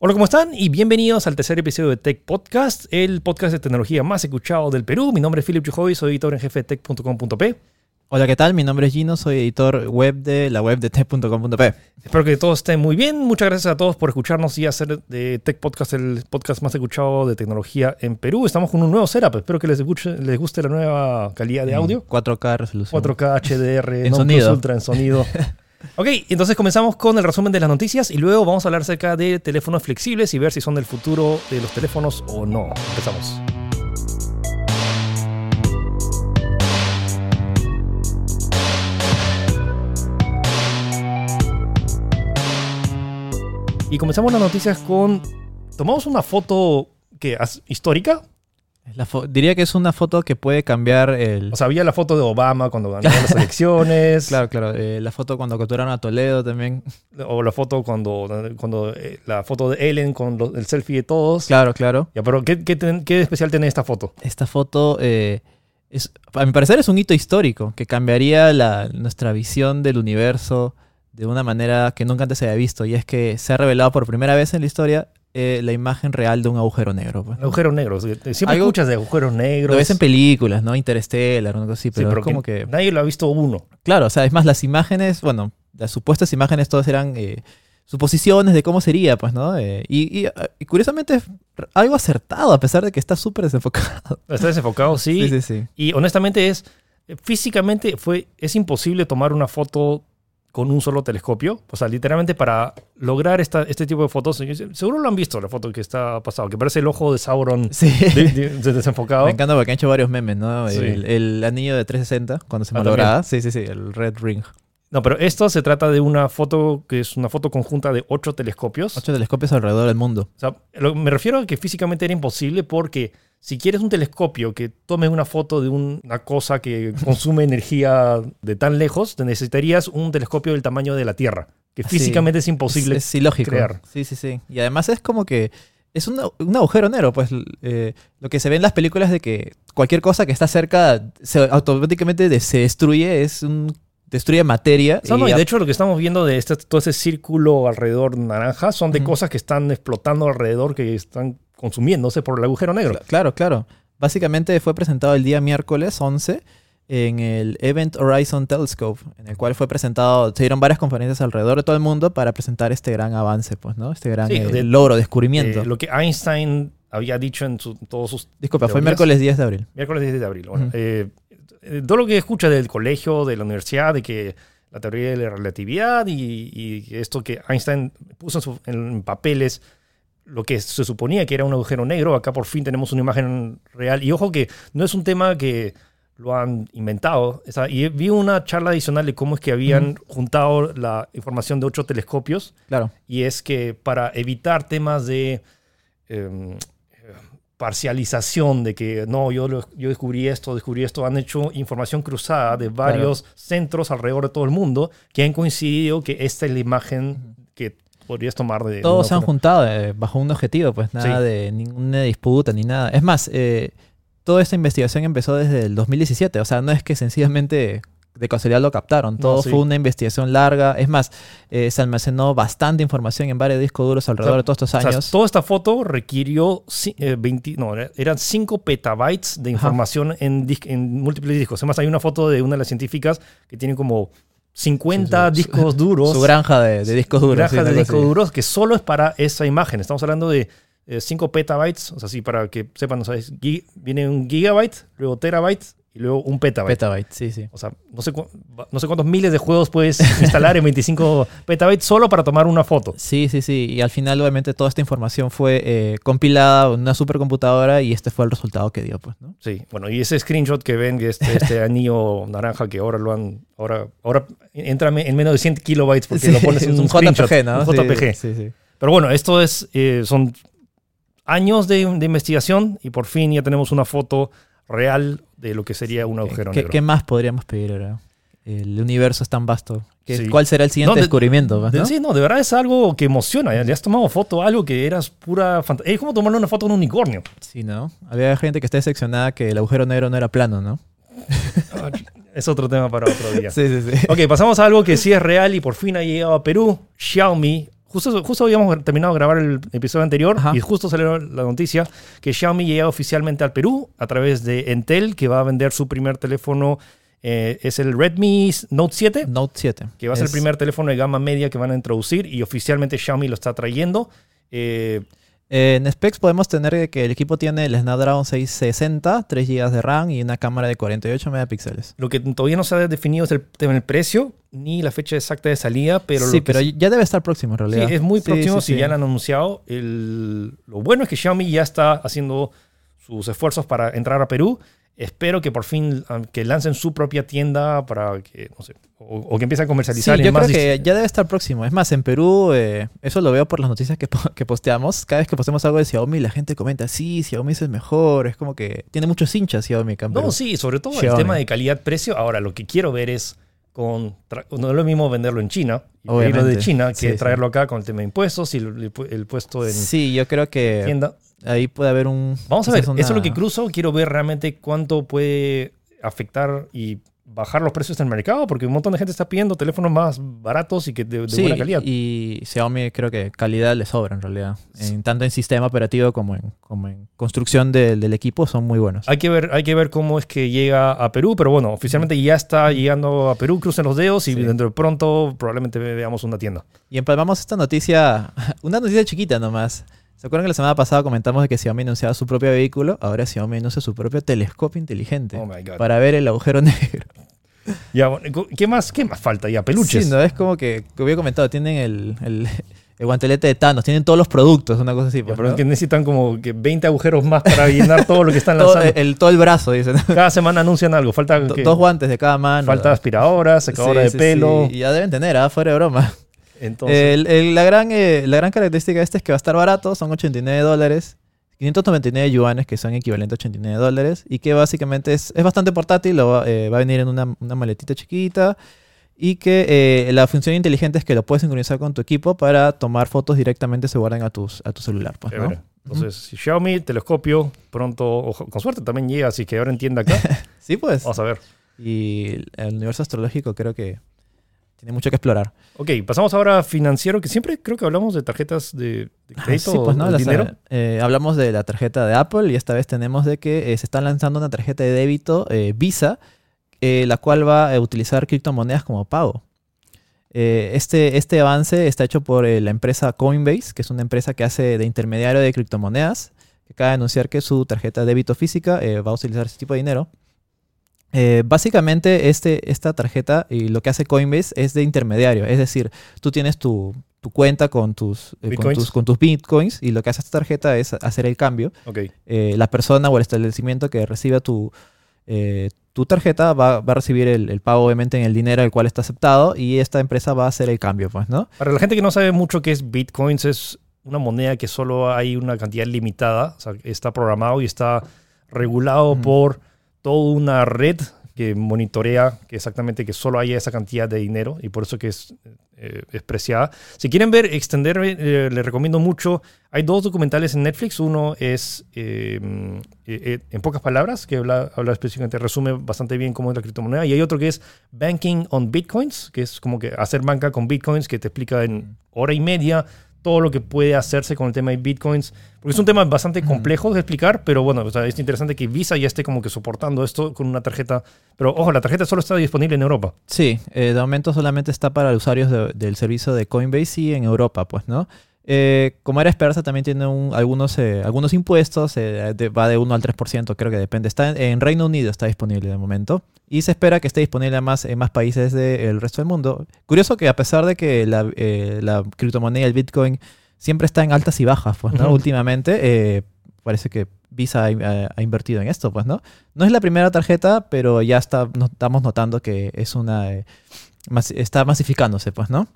Hola, ¿cómo están? Y bienvenidos al tercer episodio de Tech Podcast, el podcast de tecnología más escuchado del Perú. Mi nombre es Philip Chujoy, soy editor en jefe de tech.com.p. Hola, ¿qué tal? Mi nombre es Gino, soy editor web de la web de tech.com.p. Espero que todos estén muy bien. Muchas gracias a todos por escucharnos y hacer de Tech Podcast el podcast más escuchado de tecnología en Perú. Estamos con un nuevo setup. Espero que les guste, les guste la nueva calidad de audio. 4K resolución. 4K HDR, En no sonido. Plus Ultra en sonido. ok, entonces comenzamos con el resumen de las noticias y luego vamos a hablar acerca de teléfonos flexibles y ver si son del futuro de los teléfonos o no. Empezamos. Y comenzamos las noticias con... Tomamos una foto que histórica. La diría que es una foto que puede cambiar el... O sea, había la foto de Obama cuando ganó las elecciones. claro, claro. eh, la foto cuando capturaron a Toledo también. O la foto cuando, cuando eh, la foto de Ellen con lo- el selfie de todos. Claro, claro. Ya, pero ¿qué, qué, ten- qué especial tiene esta foto? Esta foto, eh, es, a mi parecer, es un hito histórico que cambiaría la, nuestra visión del universo de una manera que nunca antes se había visto. Y es que se ha revelado por primera vez en la historia eh, la imagen real de un agujero negro. pues. Un agujero negro. Siempre Algo- escuchas de agujeros negros. Lo ves en películas, ¿no? Interstellar, cosa así, Sí, pero, pero es como que... Nadie lo ha visto uno. Claro, o sea, es más, las imágenes, bueno, las supuestas imágenes todas eran eh, suposiciones de cómo sería, pues, ¿no? Eh, y, y, ah, y curiosamente es algo acertado, a pesar de que está súper desenfocado. Está desenfocado, sí. sí, sí. sí. Y honestamente es, físicamente fue, es imposible tomar una foto con un solo telescopio. O sea, literalmente para lograr esta, este tipo de fotos, seguro lo han visto, la foto que está pasado, que parece el ojo de Sauron Sí. de- de- de- desenfocado. Me encanta porque han hecho varios memes, ¿no? Sí. El, el anillo de 360, cuando se Ah, malograba. Sí, sí, sí, el Red Ring. No, pero esto se trata de una foto que es una foto conjunta de ocho telescopios. Ocho telescopios alrededor del mundo. O sea, lo- me refiero a que físicamente era imposible porque si quieres un telescopio que tome una foto de un- una cosa que consume energía de tan lejos, te necesitarías un telescopio del tamaño de la Tierra, que físicamente es imposible. Es, es ilógico. crear. Sí, sí, sí. Y además es como que es un, un agujero negro, pues eh, lo que se ve en las películas de que cualquier cosa que está cerca se, automáticamente de- se destruye, es un destruye materia. No, no, y de hecho lo que estamos viendo de este, todo ese círculo alrededor naranja son de cosas que están explotando alrededor, que están consumiéndose por el agujero negro. Cla- Claro, claro. Básicamente fue presentado el día miércoles 11 en el Event Horizon Telescope, en el cual fue presentado, se dieron varias conferencias alrededor de todo el mundo para presentar este gran avance, pues, ¿no? Este gran Sí, eh, de- logro, descubrimiento. Eh, lo que Einstein había dicho en su- todos sus Disculpa, fue miércoles 10 de abril. Miércoles 10 de abril. Bueno, eh, todo lo que escucha del colegio, de la universidad, de que la teoría de la relatividad y, y esto que Einstein puso en, su- en papeles, lo que se suponía que era un agujero negro, acá por fin tenemos una imagen real. Y ojo que no es un tema que lo han inventado. O sea, y vi una charla adicional de cómo es que habían juntado la información de ocho telescopios Claro. y es que para evitar temas de eh, parcialización, de que no, yo, lo- yo descubrí esto, descubrí esto, han hecho información cruzada de varios centros alrededor de todo el mundo que han coincidido que esta es la imagen que podrías tomar de... Todos se han juntado eh, bajo un objetivo, pues nada Sí. de ninguna disputa ni nada. Es más, eh, toda esta investigación empezó desde el 2017, o sea, no es que sencillamente de casualidad lo captaron, No, todo sí. fue una investigación larga. Es más, eh, se almacenó bastante información en varios discos duros alrededor O sea, de todos estos O sea, años. toda esta foto requirió ci- eh, 20, no, era- eran 5 petabytes de información en, múltiples discos. Además, hay una foto de una de las científicas que tiene como 50 Sí, sí. discos duros. Su granja de, de discos duros. granja de discos duros que solo es para esa imagen. Estamos hablando de 5 petabytes, o sea, sí, para que sepan, o sea, es gi- viene un gigabyte, luego terabyte y luego un petabyte. Petabyte, sí, sí. O sea, no sé, no sé cuántos miles de juegos puedes instalar en 25 petabytes solo para tomar una foto. Sí, sí, sí. Y al final, obviamente, toda esta información fue eh, compilada en una supercomputadora y este fue el resultado que dio, pues, ¿no? Sí, bueno, y ese screenshot que ven, este, este anillo naranja que ahora lo han, ahora, ahora entra en menos de 100 kilobytes porque Sí, lo pones en un, un JPG, ¿no? un JPG. Sí, sí. Pero bueno, esto es, eh, son años de, de investigación y por fin ya tenemos una foto real de lo que sería un agujero ¿Qué, negro. qué más podríamos pedir ahora? El universo es tan vasto. ¿Qué- Sí. ¿Cuál será el siguiente No, de- descubrimiento? pues, De-? Sí, no, de verdad es algo que emociona. Ya le has tomado foto a algo que eras pura fantasía. Es como tomarle una foto a un unicornio. Sí, ¿no? Había gente que está decepcionada que el agujero negro no era plano, ¿no? Es otro tema para otro día. Sí, sí, sí. Ok, pasamos a algo que sí es real y por fin ha llegado a Perú. Xiaomi Justo, justo habíamos terminado de grabar el episodio anterior Ajá. y justo salió la noticia que Xiaomi llega oficialmente al Perú a través de Entel, que va a vender su primer teléfono. eh, es el Redmi Note 7, Note 7. que va a ser el primer teléfono de gama media que van a introducir y oficialmente Xiaomi lo está trayendo. Eh, Eh, en specs podemos tener que el equipo tiene el Snapdragon 660, 3 GB de RAM y una cámara de 48 megapíxeles. lo que todavía no se ha definido es el del precio ni la fecha exacta de salida, pero sí, lo que pero ya debe estar próximo en Sí, realidad. es muy Sí, próximo sí, si sí. ya lo han anunciado. El- lo bueno es que Xiaomi ya está haciendo sus esfuerzos para entrar a Perú. Espero que por fin que lancen su propia tienda para que, no sé, o, o que empiecen a Sí, comercializar. yo en más creo que ya debe estar próximo. Es más, en Perú, eh, eso lo veo por las noticias que, po- que posteamos. Cada vez que posteamos algo de Xiaomi, la gente comenta, sí, Xiaomi es el mejor. Es como que tiene muchos hinchas Xiaomi acá en No, sí, sobre todo el tema de calidad-precio. Ahora, lo que quiero ver es con no es lo mismo venderlo en China y pedirlo de. China que Sí, sí. traerlo acá con el tema de impuestos y el, el pu- el puesto en Sí, yo creo que tienda. ahí puede haber un... Vamos a ver, eso es lo que cruzo. Quiero ver realmente cuánto puede afectar y bajar los precios del mercado, porque un montón de gente está pidiendo teléfonos más baratos y que de, de Sí, buena calidad. y Xiaomi creo que calidad le sobra en realidad. En, tanto en sistema operativo como en, como en construcción del- del equipo son muy buenos. Hay que, ver, hay que ver cómo es que llega a Perú, pero bueno, oficialmente ya está llegando a Perú, crucen los dedos y Sí. dentro de pronto probablemente ve- veamos una tienda. Y empalmamos esta noticia, una noticia chiquita nomás. ¿Se acuerdan que la semana pasada comentamos de que Xiaomi anunciaba su propio vehículo? Ahora Xiaomi anuncia su propio telescopio inteligente Oh my God. para ver el agujero negro. Ya, ¿qué, más, ¿Qué más falta ya? Peluches. Sí, no es como que, que había comentado, tienen el, el, el guantelete de Thanos, tienen todos los productos, una cosa así. Ya, pues, pero ¿no? es que necesitan como que 20 agujeros más para llenar todo lo que están todo, lanzando. el, todo el brazo, dicen. Cada semana anuncian algo. Falta, Dos guantes de cada mano. falta aspiradora, secadora Sí, de sí, pelo. Y ya deben tener, ¿ah? fuera de broma. Entonces, El- el- la, gran, eh, la gran característica de este es que va a estar barato, son 89 dólares, 599 yuanes, que son equivalentes a 89 dólares, y que básicamente es, es bastante portátil, lo va, eh, va a venir en una, una maletita chiquita, y que eh, la función inteligente es que lo puedes sincronizar con tu equipo para tomar fotos directamente se guardan a, tus, a tu celular. Pues. Entonces, Xiaomi, telescopio, pronto, ojo, con suerte también llega, así que ahora entienda acá. Sí, pues. Vamos a ver. Y el universo astrológico creo que tiene mucho que explorar. Ok, pasamos ahora a financiero, que siempre creo que hablamos de tarjetas de, de Ah, crédito sí, pues, ¿no? de dinero. eh, hablamos de la tarjeta de Apple y esta vez tenemos de que eh, se está lanzando una tarjeta de débito eh, Visa, eh, la cual va a utilizar criptomonedas como pago. Eh, este, este avance está hecho por eh, la empresa Coinbase, que es una empresa que hace de intermediario de criptomonedas, que acaba de anunciar que su tarjeta de débito física eh, va a utilizar este tipo de dinero. Eh, básicamente, este, esta tarjeta y lo que hace Coinbase es de intermediario. Es decir, tú tienes tu, tu cuenta con tus, eh, con, Bitcoins. tus, con tus bitcoins y lo que hace esta tarjeta es hacer el cambio. Ok, Eh, la persona o el establecimiento que reciba tu, eh, tu tarjeta va, va a recibir el, el pago obviamente en el dinero el cual está aceptado y esta empresa va a hacer el cambio, pues, ¿no? Para la gente que no sabe mucho qué es Bitcoins, es una moneda que solo hay una cantidad limitada, o sea, está programado y está regulado por toda una red que monitorea que exactamente que solo haya esa cantidad de dinero y por eso que es, eh, preciada. Si quieren ver, extender, eh, les recomiendo mucho. Hay dos documentales en Netflix. Uno es eh, eh, eh, en pocas palabras, que habla, habla específicamente, resume bastante bien cómo es la criptomoneda. Y hay otro que es Banking on Bitcoins, que es como que hacer banca con Bitcoins, que te explica en hora y media todo lo que puede hacerse con el tema de bitcoins. Porque es un tema bastante complejo de explicar, pero bueno, o sea, es interesante que Visa ya esté como que soportando esto con una tarjeta. Pero ojo, la tarjeta solo está disponible en Europa. Sí, eh, de momento solamente está para usuarios de- del servicio de Coinbase y en Europa, pues, ¿no? Eh, como era esperarse, también tiene un- algunos, eh, algunos impuestos, eh, de- va de 1 al 3%, creo que depende. Está en, en Reino Unido, está disponible de momento. Y se espera que esté disponible más, en más países del resto del mundo. Curioso que a pesar de que la, eh, la criptomoneda, el Bitcoin, siempre está en altas y bajas, pues, ¿no? Últimamente, eh, parece que Visa ha, ha- ha invertido en esto, pues, ¿no? No es la primera tarjeta, pero ya está, no- estamos notando que es una... eh, mas- está masificándose, pues, ¿no?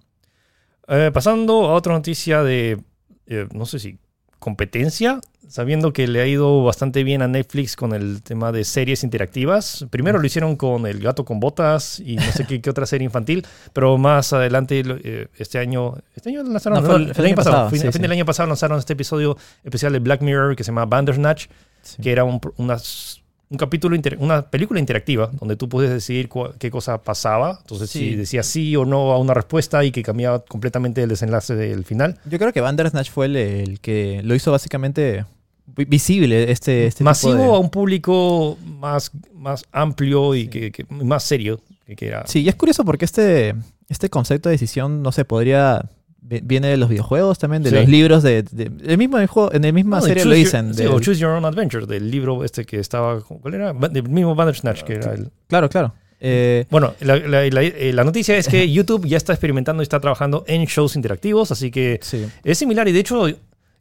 Eh, pasando a otra noticia de, eh, no sé si competencia, sabiendo que le ha ido bastante bien a Netflix con el tema de series interactivas. Primero lo hicieron con El gato con botas y no sé qué, qué otra serie infantil, pero más adelante, eh, este año, este año lanzaron, No, fue el- año pasado, fin, sí, a fin sí. del año pasado lanzaron este episodio especial de Black Mirror que se llama Bandersnatch, que era un- una, un capítulo, una película interactiva donde tú puedes decidir qué cosa pasaba. Entonces, Sí. si decías sí o no a una respuesta y que cambiaba completamente el desenlace del final. Yo creo que Bandersnatch fue el, el que lo hizo básicamente vi- visible este, este tipo Masivo de- a un público más, más amplio y que, que- más serio. Que, que era. Sí, y es curioso porque este, este concepto de decisión, no sé, podría... vi- Viene de los videojuegos también, de Sí. los libros, de, de- el mismo juego, en la misma No, de serie lo Your- dicen. sí, del- o Choose Your Own Adventure, del libro este que estaba. ¿Cuál era? Del mismo Bandersnatch, que era el. Claro, claro. Eh, Bueno, la, la- la- eh, la noticia es que YouTube ya está experimentando y está trabajando en shows interactivos, así que sí. es similar. Y de hecho,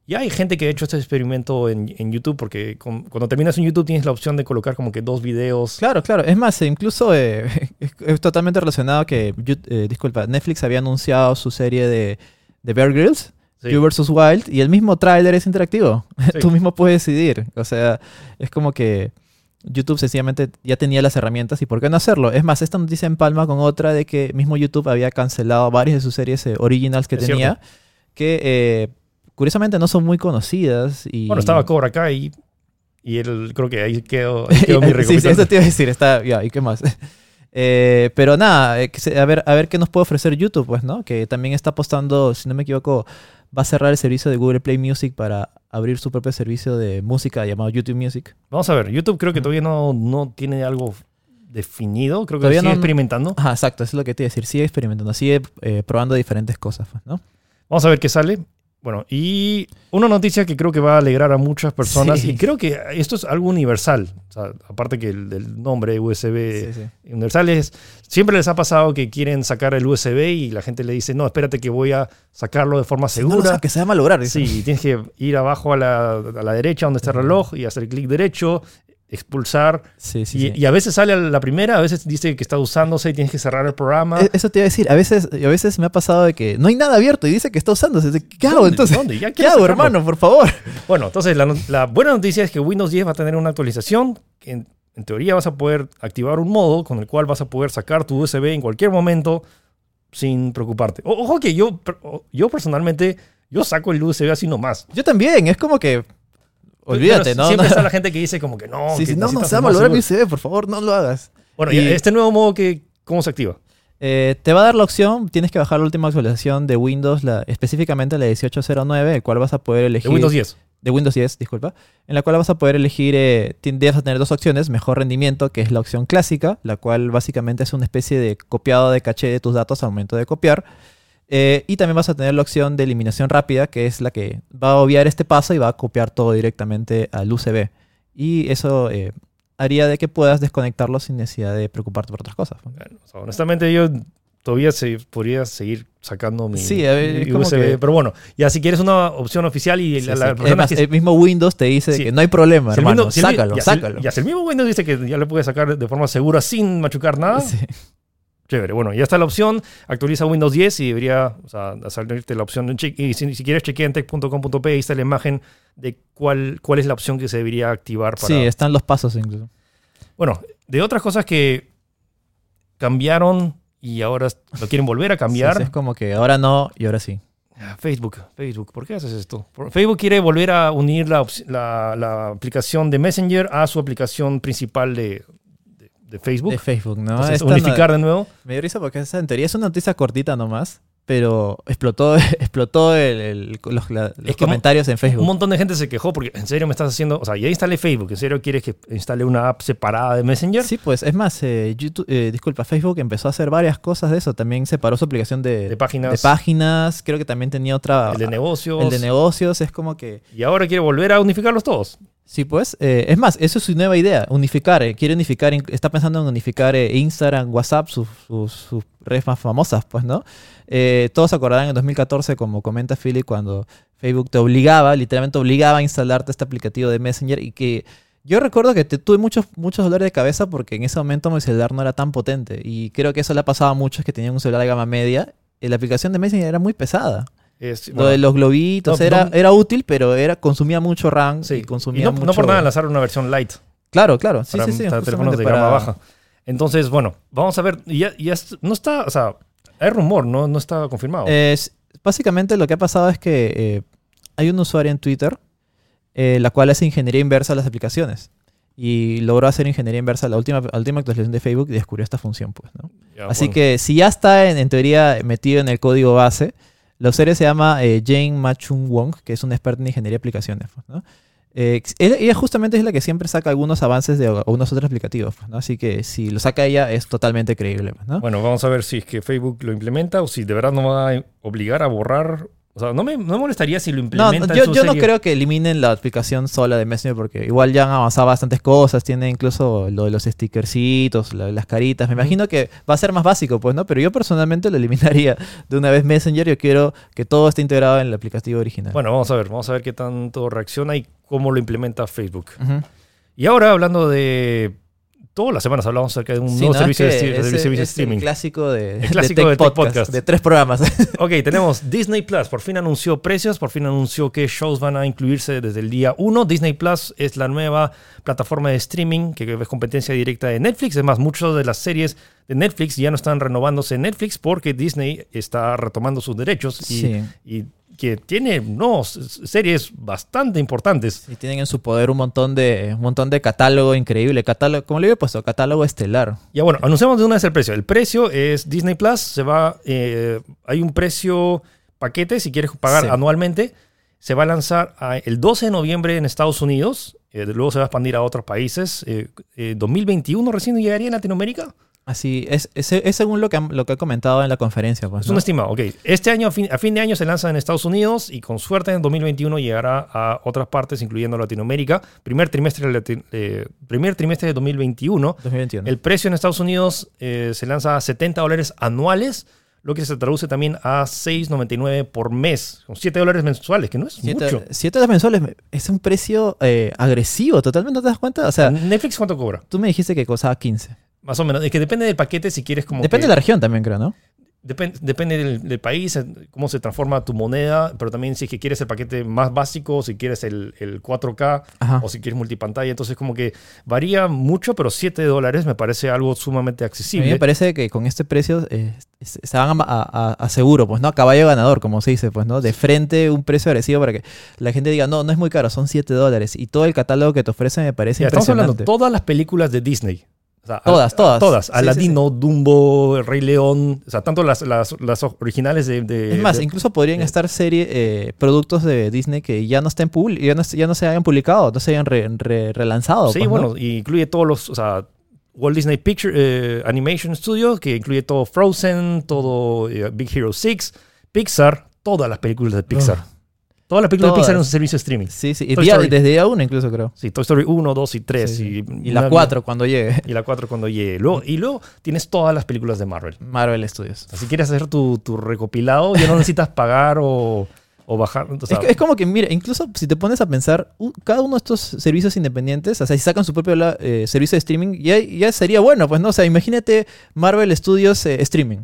ya hay gente que ha hecho este experimento en, en YouTube, porque con- cuando terminas en YouTube tienes la opción de colocar como que dos videos. Claro, claro. Es más, incluso eh, es, es totalmente relacionado que, eh, disculpa, Netflix había anunciado su serie de, de Bear Grylls, Sí. You vs. Wild, y el mismo tráiler es interactivo. Sí. Tú mismo puedes decidir. O sea, es como que YouTube sencillamente ya tenía las herramientas y ¿por qué no hacerlo? Es más, esta noticia empalma con otra de que mismo YouTube había cancelado varias de sus series eh, originals que Es tenía, cierto. que eh, curiosamente no son muy conocidas. Y... Bueno, estaba Cobra Kai y él creo que ahí quedó, ahí quedó mi sí, sí, eso te iba a decir, está, ya, ¿y qué más? Eh, pero nada, eh, a ver, a ver qué nos puede ofrecer YouTube, pues, ¿no? Que también está apostando, si no me equivoco, va a cerrar el servicio de Google Play Music para abrir su propio servicio de música llamado YouTube Music. Vamos a ver, YouTube creo que todavía no, no tiene algo definido, creo que Todavía sigue no- experimentando. Ajá, exacto, eso es lo que te iba a decir. Sigue experimentando, sigue eh, probando diferentes cosas, pues, ¿no? Vamos a ver qué sale. Bueno, y una noticia que creo que va a alegrar a muchas personas, Sí. y creo que esto es algo universal, o sea, aparte que el del nombre USB Sí, sí. universal es, siempre les ha pasado que quieren sacar el USB y la gente le dice, no, espérate que voy a sacarlo de forma No lo segura. saques, se va a malograr. Sí, tienes que ir abajo a la, a la derecha donde está el reloj y hacer clic derecho, expulsar. Sí, sí, y, sí. y a veces sale a la primera, a veces dice que está usándose y tienes que cerrar el programa. E- Eso te iba a decir, a veces, a veces me ha pasado de que no hay nada abierto y dice que está usándose. ¿Qué hago ¿Dónde? entonces? ¿Dónde? Ya ¿Qué hago, sacarlo. hermano? Por favor. Bueno, entonces la, buena noticia es que Windows 10 va a tener una actualización. Que en, en teoría vas a poder activar un modo con el cual vas a poder sacar tu USB en cualquier momento sin preocuparte. O- ojo que yo, yo personalmente, yo saco el USB así nomás. Yo también, es como que. Olvídate, ¿no? Siempre no. está la gente que dice como que no. Sí, que sí, no, no, se va a más malograr mi. USB, por favor, no lo hagas. Bueno, Y- este nuevo modo, que, ¿cómo se activa? Eh, te va a dar la opción, tienes que bajar la última actualización de Windows, la, específicamente la 1809, el cual vas a poder De elegir. Windows 10. de Windows 10, disculpa, en la cual vas a poder elegir, eh, a tener dos opciones, mejor rendimiento, que es la opción clásica, la cual básicamente es una especie de copiado de caché de tus datos al momento de copiar. Eh, y también vas a tener la opción de eliminación rápida, que es la que va a obviar este paso y va a copiar todo directamente al USB. Y eso eh, haría de que puedas desconectarlo sin necesidad de preocuparte por otras cosas. Bueno, o sea, honestamente, yo todavía se, podría seguir sacando mi, Sí, ver, mi USB. que- pero bueno, ya si quieres una opción oficial y Sí, la, sí. la Es persona más, que el mismo Windows te dice que no hay problema, el hermano, sácalo, el- sácalo. ya si el mismo Windows dice que ya le puede sacar de forma segura sin machucar nada, Sí. Chévere. Bueno, ya está la opción. Actualiza Windows 10 y debería o sea, salirte la opción. Y si, si quieres, chequea en tech.com.p. Ahí está la imagen de cuál, cuál es la opción que se debería activar para. Sí, están los pasos incluso. Bueno, de otras cosas que cambiaron y ahora lo quieren volver a cambiar. Sí, sí, es como que ahora no y ahora sí. Ah, Facebook, Facebook, ¿por qué haces esto? Facebook quiere volver a unir la, opci- la- la aplicación de Messenger a su aplicación principal de, de- Facebook. De Facebook, ¿no? Entonces, Esta no- unificar de nuevo. me dio risa porque esa en teoría es una noticia cortita nomás, pero explotó, explotó el- el- los, la- comentarios en Un Facebook. montón de gente se quejó porque en serio me estás haciendo, o sea, ya instalé Facebook, en serio quieres que instale una app separada de Messenger. Sí, pues es más, eh, YouTube, eh, disculpa, Facebook empezó a hacer varias cosas de eso. También separó su aplicación de, De páginas. de páginas. Creo que también tenía otra. El de negocios. el de negocios. Es como que. y ahora quiere volver a unificarlos todos. Sí, pues. eh, es más, eso es su nueva idea. Unificar. eh, quiere unificar. Está pensando en unificar eh, Instagram, WhatsApp, sus, redes más famosas, pues, ¿no? Eh, todos acordarán en 2014, como comenta Philip, cuando Facebook te obligaba, literalmente obligaba a instalarte este aplicativo de Messenger y que. Yo recuerdo que te- tuve muchos, muchos dolores de cabeza porque en ese momento mi celular no era tan potente. Y creo que eso le ha pasado a muchos que tenían un celular de gama media. La aplicación de Messenger era muy pesada. Es- Lo de los globitos no, era, no- era útil, pero era, consumía mucho RAM sí. y Y consumía no, mucho... no por nada lanzaron una versión light Claro, claro. Sí, para, sí, sí. para teléfonos de para- gama baja. Entonces, bueno, vamos a ver. y Ya, ya no está, o sea, hay rumor, no, no está confirmado. Es- básicamente lo que ha pasado es que eh, hay un usuario en Twitter, eh, la cual hace ingeniería inversa a las aplicaciones. y logró hacer ingeniería inversa la última, la última actualización de Facebook y descubrió esta función, pues, ¿no? Ya, Así bueno. que si ya está en, en teoría metido en el código base, la usuaria se llama eh, Jane Machung Wong, que es una experta en ingeniería de aplicaciones. pues, ¿no? Eh, ella, justamente es la que siempre saca algunos avances de algunos otros aplicativos. pues, ¿no? Así que si lo saca ella es totalmente creíble. pues, ¿no? Bueno, vamos a ver si es que Facebook lo implementa o si de verdad no va a obligar a borrar. O sea, no me, no me molestaría si lo No, implementa. no, yo, su yo no creo que eliminen la aplicación sola de Messenger porque igual ya han avanzado bastantes cosas, tiene incluso lo de los stickercitos, la- las caritas. Me imagino que va a ser más básico, pues, ¿no? Pero yo personalmente lo eliminaría de una vez Messenger. Yo quiero que todo esté integrado en el aplicativo original. Bueno, vamos a ver, vamos a ver qué tanto reacciona y cómo lo implementa Facebook. Y ahora hablando de. Todas las semanas hablamos acerca de un Sí, nuevo ¿no? servicio, Es de, que sti- de ese- servicio de es streaming. El clásico de, El clásico de Podcast, Podcast. de tres programas. Ok, tenemos Disney Plus. Por fin anunció precios, por fin anunció qué shows van a incluirse desde el día 1. Disney Plus es la nueva plataforma de streaming que es competencia directa de Netflix. Además, muchas de las series de Netflix ya no están renovándose en Netflix porque Disney está retomando sus derechos y, Sí. y que tiene no, series bastante importantes. Y tienen en su poder un montón de, un montón de catálogo increíble. Catálogo, como le había puesto, catálogo estelar. Ya bueno, anunciamos de una vez el precio. El precio es Disney Plus, se va, eh, hay un precio paquete si quieres pagar Sí. anualmente. Se va a lanzar a- el 12 de noviembre en Estados Unidos, eh, luego se va a expandir a otros países. Eh, eh, 2021 recién llegaría en Latinoamérica. Así, es, es, es según lo que, lo que he comentado en la conferencia. Pues, Es un estimado, ok. Este año, a fin, a fin de año, se lanza en Estados Unidos y con suerte en 2021 llegará a otras partes, incluyendo Latinoamérica. Primer trimestre, eh, primer trimestre de 2021. 2021. El precio en Estados Unidos eh, se lanza a 70 dólares anuales, lo que se traduce también a 6.99 por mes, con 7 dólares mensuales, que no es mucho. siete dólares mensuales me- es un precio eh, agresivo, totalmente, ¿no te das cuenta? O sea, Netflix cuánto cobra? tú me dijiste que costaba 15. Más o menos. Es que depende del paquete si quieres como Depende que- de la región también, creo, ¿no? Depen- depende del, del país, cómo se transforma tu moneda, pero también si es que quieres el paquete más básico, si quieres el, el 4K Ajá. o si quieres multipantalla. Entonces como que varía mucho, pero 7 dólares me parece algo sumamente A mí accesible. me parece que con este precio eh, se van a, a- a seguro, pues, ¿no? A caballo ganador, como se dice, pues, ¿no? De frente un precio agresivo para que la gente diga, no, no es muy caro, son 7 dólares. Y todo el catálogo que te ofrece me parece Ya, estamos hablando impresionante. de todas las películas de Disney. O sea, Todas, a- todas. Todas. Sí, Aladino, Dumbo, El Rey León. O sea, tanto las, las, las originales de... de- Es más, de- incluso podrían de- estar serie, eh, productos de Disney que ya no estén ya no, ya no se hayan publicado, no se hayan re- re- relanzado. Sí, pues, ¿no? bueno, y incluye todos los... O sea, Walt Disney Picture eh, Animation Studio, que incluye todo Frozen, todo eh, Big Hero 6, Pixar, todas las películas de Pixar. Todas las películas de. Pixar en un servicio de streaming. Sí, sí. Y día- desde día uno incluso, creo. Sí, Toy Story 1, 2 y 3. Sí, sí. Y, Y la una- 4 cuando llegue. Y la 4 cuando llegue. Luego, y luego tienes todas las películas de Marvel. Marvel Studios. Si quieres hacer tu, tu recopilado, ya no necesitas pagar o, o bajar. o sea, es, como que, mira, incluso si te pones a pensar, cada uno de estos servicios independientes, o sea, si sacan su propio eh, servicio de streaming, ya, ya sería bueno, pues, ¿no? O sea, imagínate Marvel Studios eh, streaming.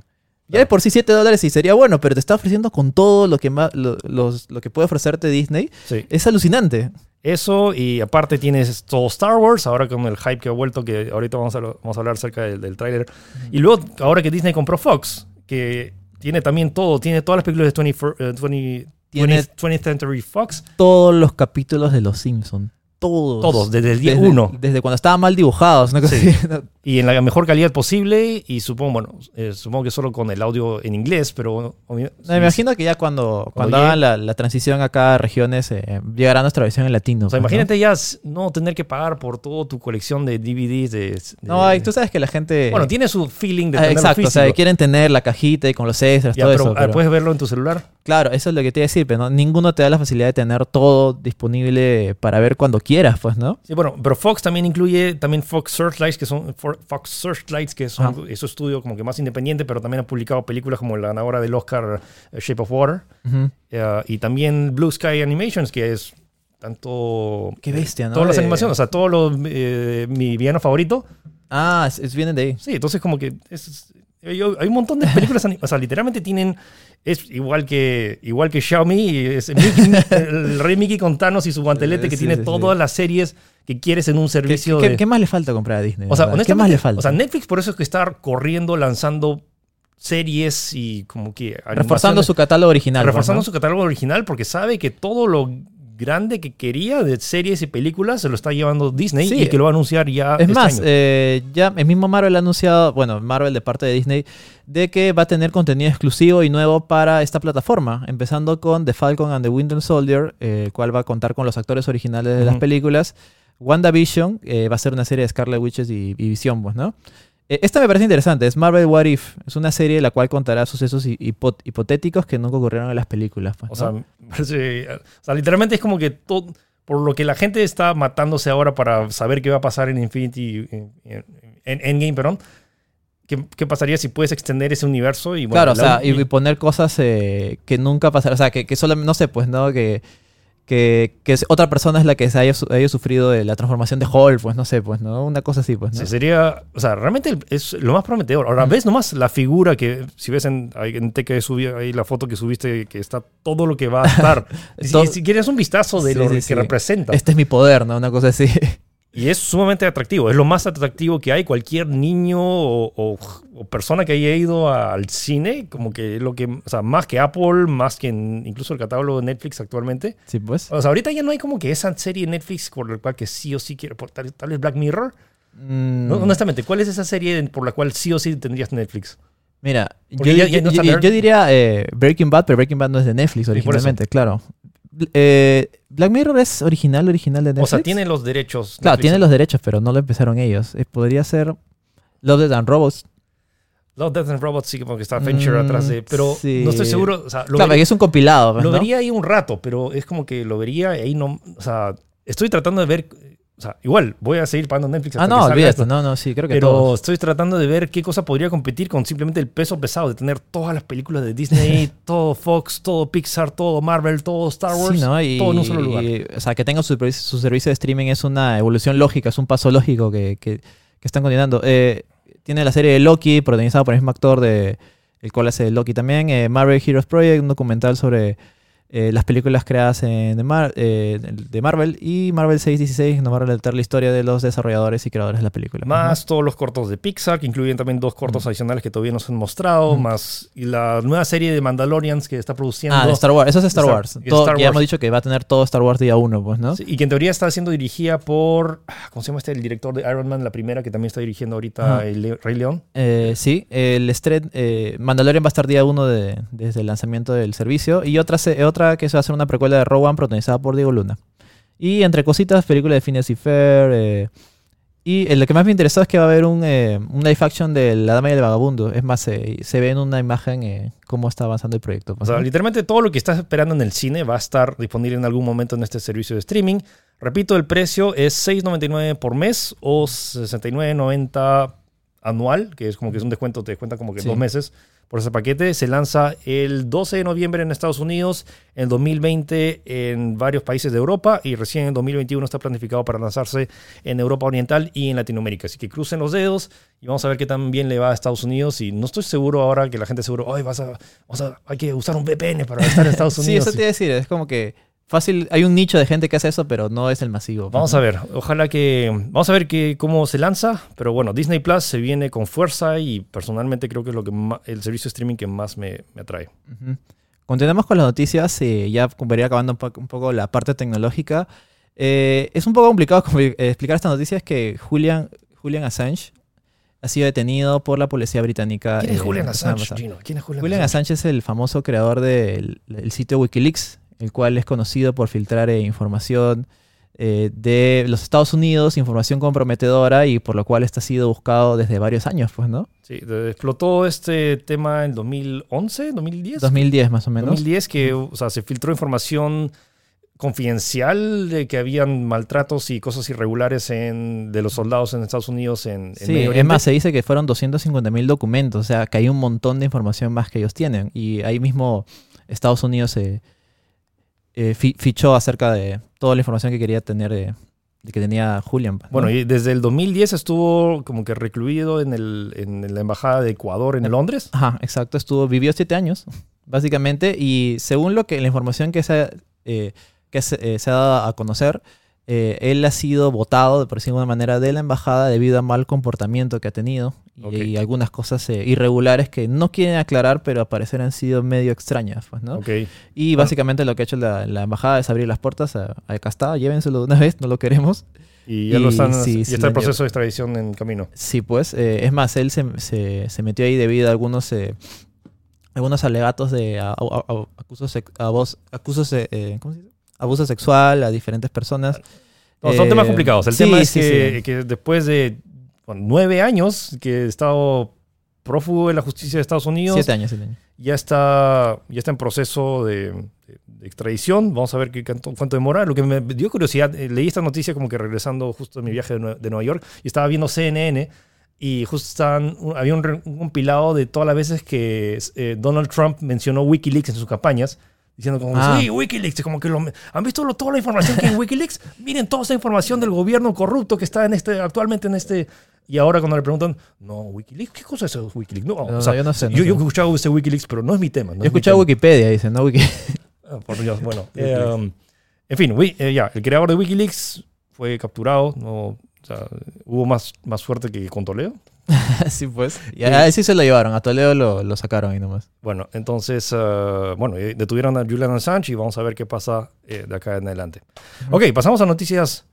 Ya de por sí 7 dólares sí sería bueno, pero te está ofreciendo con todo lo que, ma- lo, los- lo que puede ofrecerte Disney. sí. Es alucinante. Eso, y aparte tienes todo Star Wars, ahora con el hype que ha vuelto, que ahorita vamos a, vamos a hablar acerca del, del tráiler. Y luego, ahora que Disney compró Fox, que tiene también todo, tiene todas las películas de 20, eh, 20 Tiene- 20th 20th Century Fox, Todos los capítulos de Los Simpsons. Todos. todos, desde el día Desde, 1. desde cuando estaban mal dibujados. cosa Sí. Y en la mejor calidad posible, y supongo, bueno, eh, supongo que solo con el audio en inglés, pero... obvio- No, me imagino que ya cuando, cuando, hagan la, la transición acá a regiones, eh, llegará nuestra versión en latino. O sea, pues, ¿no? imagínate ya no tener que pagar por toda tu colección de DVDs de... de- No, y tú sabes que la gente. bueno, tiene su feeling de Ah, exacto, o sea, físico. quieren tener la cajita y con los extras, Ya, todo pero, eso. ah, pero- ¿Puedes verlo en tu celular? Claro, eso es lo que te iba a decir, pero no, ninguno te da la facilidad de tener todo disponible para ver cuando quieras, pues, ¿no? Sí, bueno, pero Fox también incluye también Fox Searchlights, que son Fox Searchlights, que son Ajá. es un estudio como que más independiente, pero también ha publicado películas como la ganadora del Oscar eh, Shape of Water, eh, y también Blue Sky Animations, que es tanto Qué bestia, ¿no? todas las animaciones, o sea, todo lo, eh, mi villano favorito. Ah, es, vienen de ahí. Sí, entonces como que es- hay, un montón de películas, ani- o sea, literalmente tienen es igual que igual que Xiaomi, es Mickey- el rey Mickey con Thanos y su guantelete que Sí, tiene sí, sí. todas las series que quieres en un ¿Qué, servicio qué- de qué más le falta comprar a Disney? O sea? ¿Qué más le falta? o sea, Netflix por eso es que está corriendo lanzando series y como que Reforzando su catálogo original. reforzando ¿no? su catálogo original porque sabe que todo lo grande que quería de series y películas se lo está llevando Disney Sí. y que lo va a anunciar ya Es este más, año. eh, ya el mismo Marvel ha anunciado, bueno, Marvel de parte de Disney, de que va a tener contenido exclusivo y nuevo para esta plataforma, empezando con The Falcon and the Winter Soldier, eh, cual va a contar con los actores originales de las películas. WandaVision eh, va a ser una serie de Scarlet Witches y, y Vision, pues, ¿no? Eh, esta me parece interesante, es Marvel What If, es una serie la cual contará sucesos hi- hipo- hipotéticos que nunca ocurrieron en las películas. Pues, O sea, ¿no? o sea, literalmente es como que todo, por lo que la gente está matándose ahora para saber qué va a pasar en Infinity, en, en- en Endgame, perdón. ¿Qué, qué pasaría si puedes extender ese universo? Y, bueno, claro, o sea, y, y poner cosas eh, que nunca pasarán. O sea, que, que solo, no sé, pues, ¿no? Que, que, que otra persona es la que se haya, haya sufrido de la transformación de Hulk, pues, no sé, pues, ¿no? Una cosa así, pues, ¿no? Sí, sería, o sea, realmente es lo más prometedor. Ahora, Mm. ves nomás la figura que, si ves en, en que subí ahí la foto que subiste, que está todo lo que va a estar. si, si quieres un vistazo de Sí, lo sí, que sí. representa. Este es mi poder, ¿no? Una cosa así. Y es sumamente atractivo. Es lo más atractivo que hay. Cualquier niño o, o- o persona que haya ido al cine, como que es lo que, o sea, más que Apple, más que en- incluso el catálogo de Netflix actualmente. sí, pues. O sea, ahorita ya no hay como que esa serie de Netflix por la cual que sí o sí quiero, por tal, tal vez Black Mirror. Mm, No, honestamente, ¿cuál es esa serie por la cual sí o sí tendrías Netflix? Mira, yo, Porque ya- ya yo- no está yo- nerd. yo diría eh, Breaking Bad, pero Breaking Bad no es de Netflix originalmente, claro. Eh, Black Mirror es original, original de Netflix. O sea, tiene los derechos. Claro, tiene los derechos, pero no lo empezaron ellos. Eh, podría ser Love, Death and Robots. Love, Death and Robots sí, porque está Venture Mm, atrás de. Pero sí. no estoy seguro. O sea, lo, Claro, vería, es un compilado, pues, lo ¿no? vería ahí un rato, pero es como que lo vería ahí no. O sea, estoy tratando de ver. O sea, igual, voy a seguir pagando Netflix hasta Ah, que no, salga olvídate. esto. No, no, sí, creo que Pero todos. estoy tratando de ver qué cosa podría competir con simplemente el peso pesado de tener todas las películas de Disney, todo Fox, todo Pixar, todo Marvel, todo Star Wars, Sí, ¿no? Y, todo en un solo lugar. y, o sea, que tenga su, su servicio de streaming es una evolución lógica, es un paso lógico que, que- que están continuando. Eh, tiene la serie de Loki, protagonizada por el mismo actor de el cual hace Loki también. eh, Marvel Heroes Project, un documental sobre eh, las películas creadas en, de, Mar- eh, de Marvel. Y Marvel 616 nos va a relatar la historia de los desarrolladores y creadores de la película. Más todos los cortos de Pixar, que incluyen también dos cortos adicionales que todavía no se han mostrado, más y la nueva serie de Mandalorians que está produciendo. Ah, de Star Wars. Eso es Star Star- Wars. Todo- Star Ya Wars. hemos dicho que va a tener todo Star Wars día uno, pues, ¿no? Sí, y que en teoría está siendo dirigida por. ah, ¿Cómo se llama este? El director de Iron Man, la primera, que también está dirigiendo ahorita el Le- Rey León. Eh, sí, el estreno, eh, Mandalorian va a estar día uno de, desde el lanzamiento del servicio. Y otra, se- otra que se va a hacer una precuela de Rogue One protagonizada por Diego Luna. Y entre cositas, película de Phineas y Fair. eh, y lo que más me interesó es que va a haber un, eh, un live action de La Dama y el Vagabundo. Es más, eh, se ve en una imagen eh, cómo está avanzando el proyecto. O pues, sea, ¿no? literalmente todo lo que estás esperando en el cine va a estar disponible en algún momento en este servicio de streaming. Repito, el precio es $6.99 por mes o $69.90 anual, que es como que es un descuento, te descuenta como que Sí. dos meses por ese paquete. Se lanza el 12 de noviembre en Estados Unidos, en 2020 en varios países de Europa y recién en 2021 está planificado para lanzarse en Europa Oriental y en Latinoamérica. Así que crucen los dedos y vamos a ver qué tan bien le va a Estados Unidos. Y no estoy seguro ahora que la gente seguro, hoy vas a, hay que usar un VPN para estar en Estados Sí, Unidos. eso te iba a decir. Es como que fácil. Hay un nicho de gente que hace eso, pero no es el masivo. Vamos a ver, ojalá que. Vamos a ver que, cómo se lanza. Pero bueno, Disney Plus se viene con fuerza y personalmente creo que es lo que el servicio de streaming que más me, me atrae. Continuamos con las noticias y ya para ir acabando un, po- un poco la parte tecnológica. Eh, es un poco complicado eh, explicar esta noticia, es que Julian, Julian Assange ha sido detenido por la policía británica. ¿Quién es eh, Julian Assange. Gino? ¿Quién es Julian, Julian Assange? Assange es el famoso creador del el sitio Wikileaks, el cual es conocido por filtrar eh, información eh, de los Estados Unidos, información comprometedora y por lo cual está sido buscado desde varios años, pues, ¿no? Sí, explotó este tema en 2011, 2010. 2010 más o menos. 2010 que o sea, se filtró información confidencial de que habían maltratos y cosas irregulares en, de los soldados en Estados Unidos en, en Sí, Medio es más, se dice que fueron 250 mil documentos, o sea, que hay un montón de información más que ellos tienen. Y ahí mismo Estados Unidos eh, eh, fi- fichó acerca de toda la información que quería tener, eh, de que tenía Julian. ¿no? Bueno, y desde el 2010 estuvo como que recluido en, el, en la embajada de Ecuador en Londres. Ajá, exacto, estuvo, vivió siete años, básicamente, y según lo que la información que se, eh, que se, eh, se ha dado a conocer, eh, él ha sido votado, por decirlo de alguna manera, de la embajada debido a mal comportamiento que ha tenido y, y algunas cosas eh, irregulares que no quieren aclarar, pero al parecer han sido medio extrañas, pues, ¿no? Ok. Y Bueno. básicamente lo que ha hecho la, la embajada es abrir las puertas a, a acá está, llévenselo de una vez, no lo queremos. Y ya Y lo están, sí, sí está lo el proceso de extradición en camino. Sí, pues. eh, es más, él se, se- se metió ahí debido a algunos, eh, algunos alegatos de a- a- a- acusos, sex- abos- acusos, eh, ¿cómo se dice? Abuso sexual a diferentes personas. No, son Eh, temas complicados. El sí, tema es sí, que, sí. que después de bueno, nueve años que he estado prófugo de la justicia de Estados Unidos, Siete años, siete años. ya está, ya está en proceso de, de- de extradición. Vamos a ver qué, cuánto, cuánto demora. Lo que me dio curiosidad, eh, leí esta noticia como que regresando justo de mi viaje de, de Nueva York y estaba viendo CNN y justo estaban, había un, un compilado de todas las veces que eh, Donald Trump mencionó Wikileaks en sus campañas. Diciendo como, Ah. sí, Wikileaks, como que lo, han visto lo- toda la información que hay en Wikileaks. Miren toda esa información del gobierno corrupto que está en este, actualmente en este. Y ahora cuando le preguntan, no, Wikileaks, ¿qué cosa es eso Wikileaks? No, No, o sea, yo no sé, no yo, sé. yo he escuchado ese Wikileaks, pero no es mi tema. No Yo he escuchado. Wikipedia, dice, ¿no? Wiki Ah, por Dios, bueno. eh, um, en fin, eh, ya, el creador de Wikileaks fue capturado. No, o sea, hubo más, más suerte que con Toledo. sí, pues. Y a él sí se lo llevaron, a Toledo lo, lo sacaron ahí nomás. Bueno, entonces, eh, bueno, eh, detuvieron a Julian Assange y vamos a ver qué pasa eh, de acá en adelante. Ok, pasamos a noticias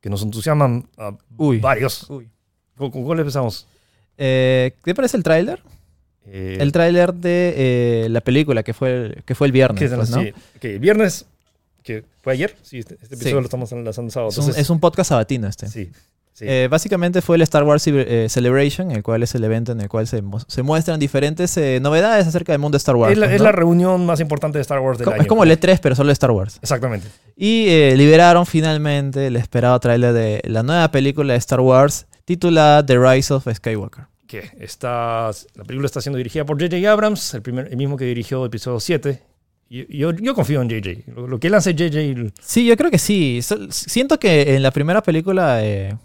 que nos entusiasman a Uy. varios. Uy. ¿Con, con cuál empezamos? Eh, ¿Qué parece el tráiler? Eh, El tráiler de eh, la película que fue el, que fue el viernes, pues, ¿no? Sí, el viernes, que fue ayer, sí, este, este episodio Sí. lo estamos lanzando sábado. Es un, es un podcast sabatino este. sí, sí. Eh, básicamente fue el Star Wars eh, Celebration, el cual es el evento en el cual se, mu- se muestran diferentes eh, novedades acerca del mundo de Star Wars. es, la, pues, es ¿no? la reunión más importante de Star Wars del Co- año. es como el E3, pero solo de Star Wars. Exactamente. Y liberaron finalmente el esperado tráiler de la nueva película de Star Wars titulada The Rise of Skywalker. que está, la película está siendo dirigida por J.J. Abrams, el, primer, el mismo que dirigió el episodio 7. Y yo, yo confío en J.J. Lo, lo que él hace J.J. Sí, yo creo que sí. Siento que en la primera película, eh,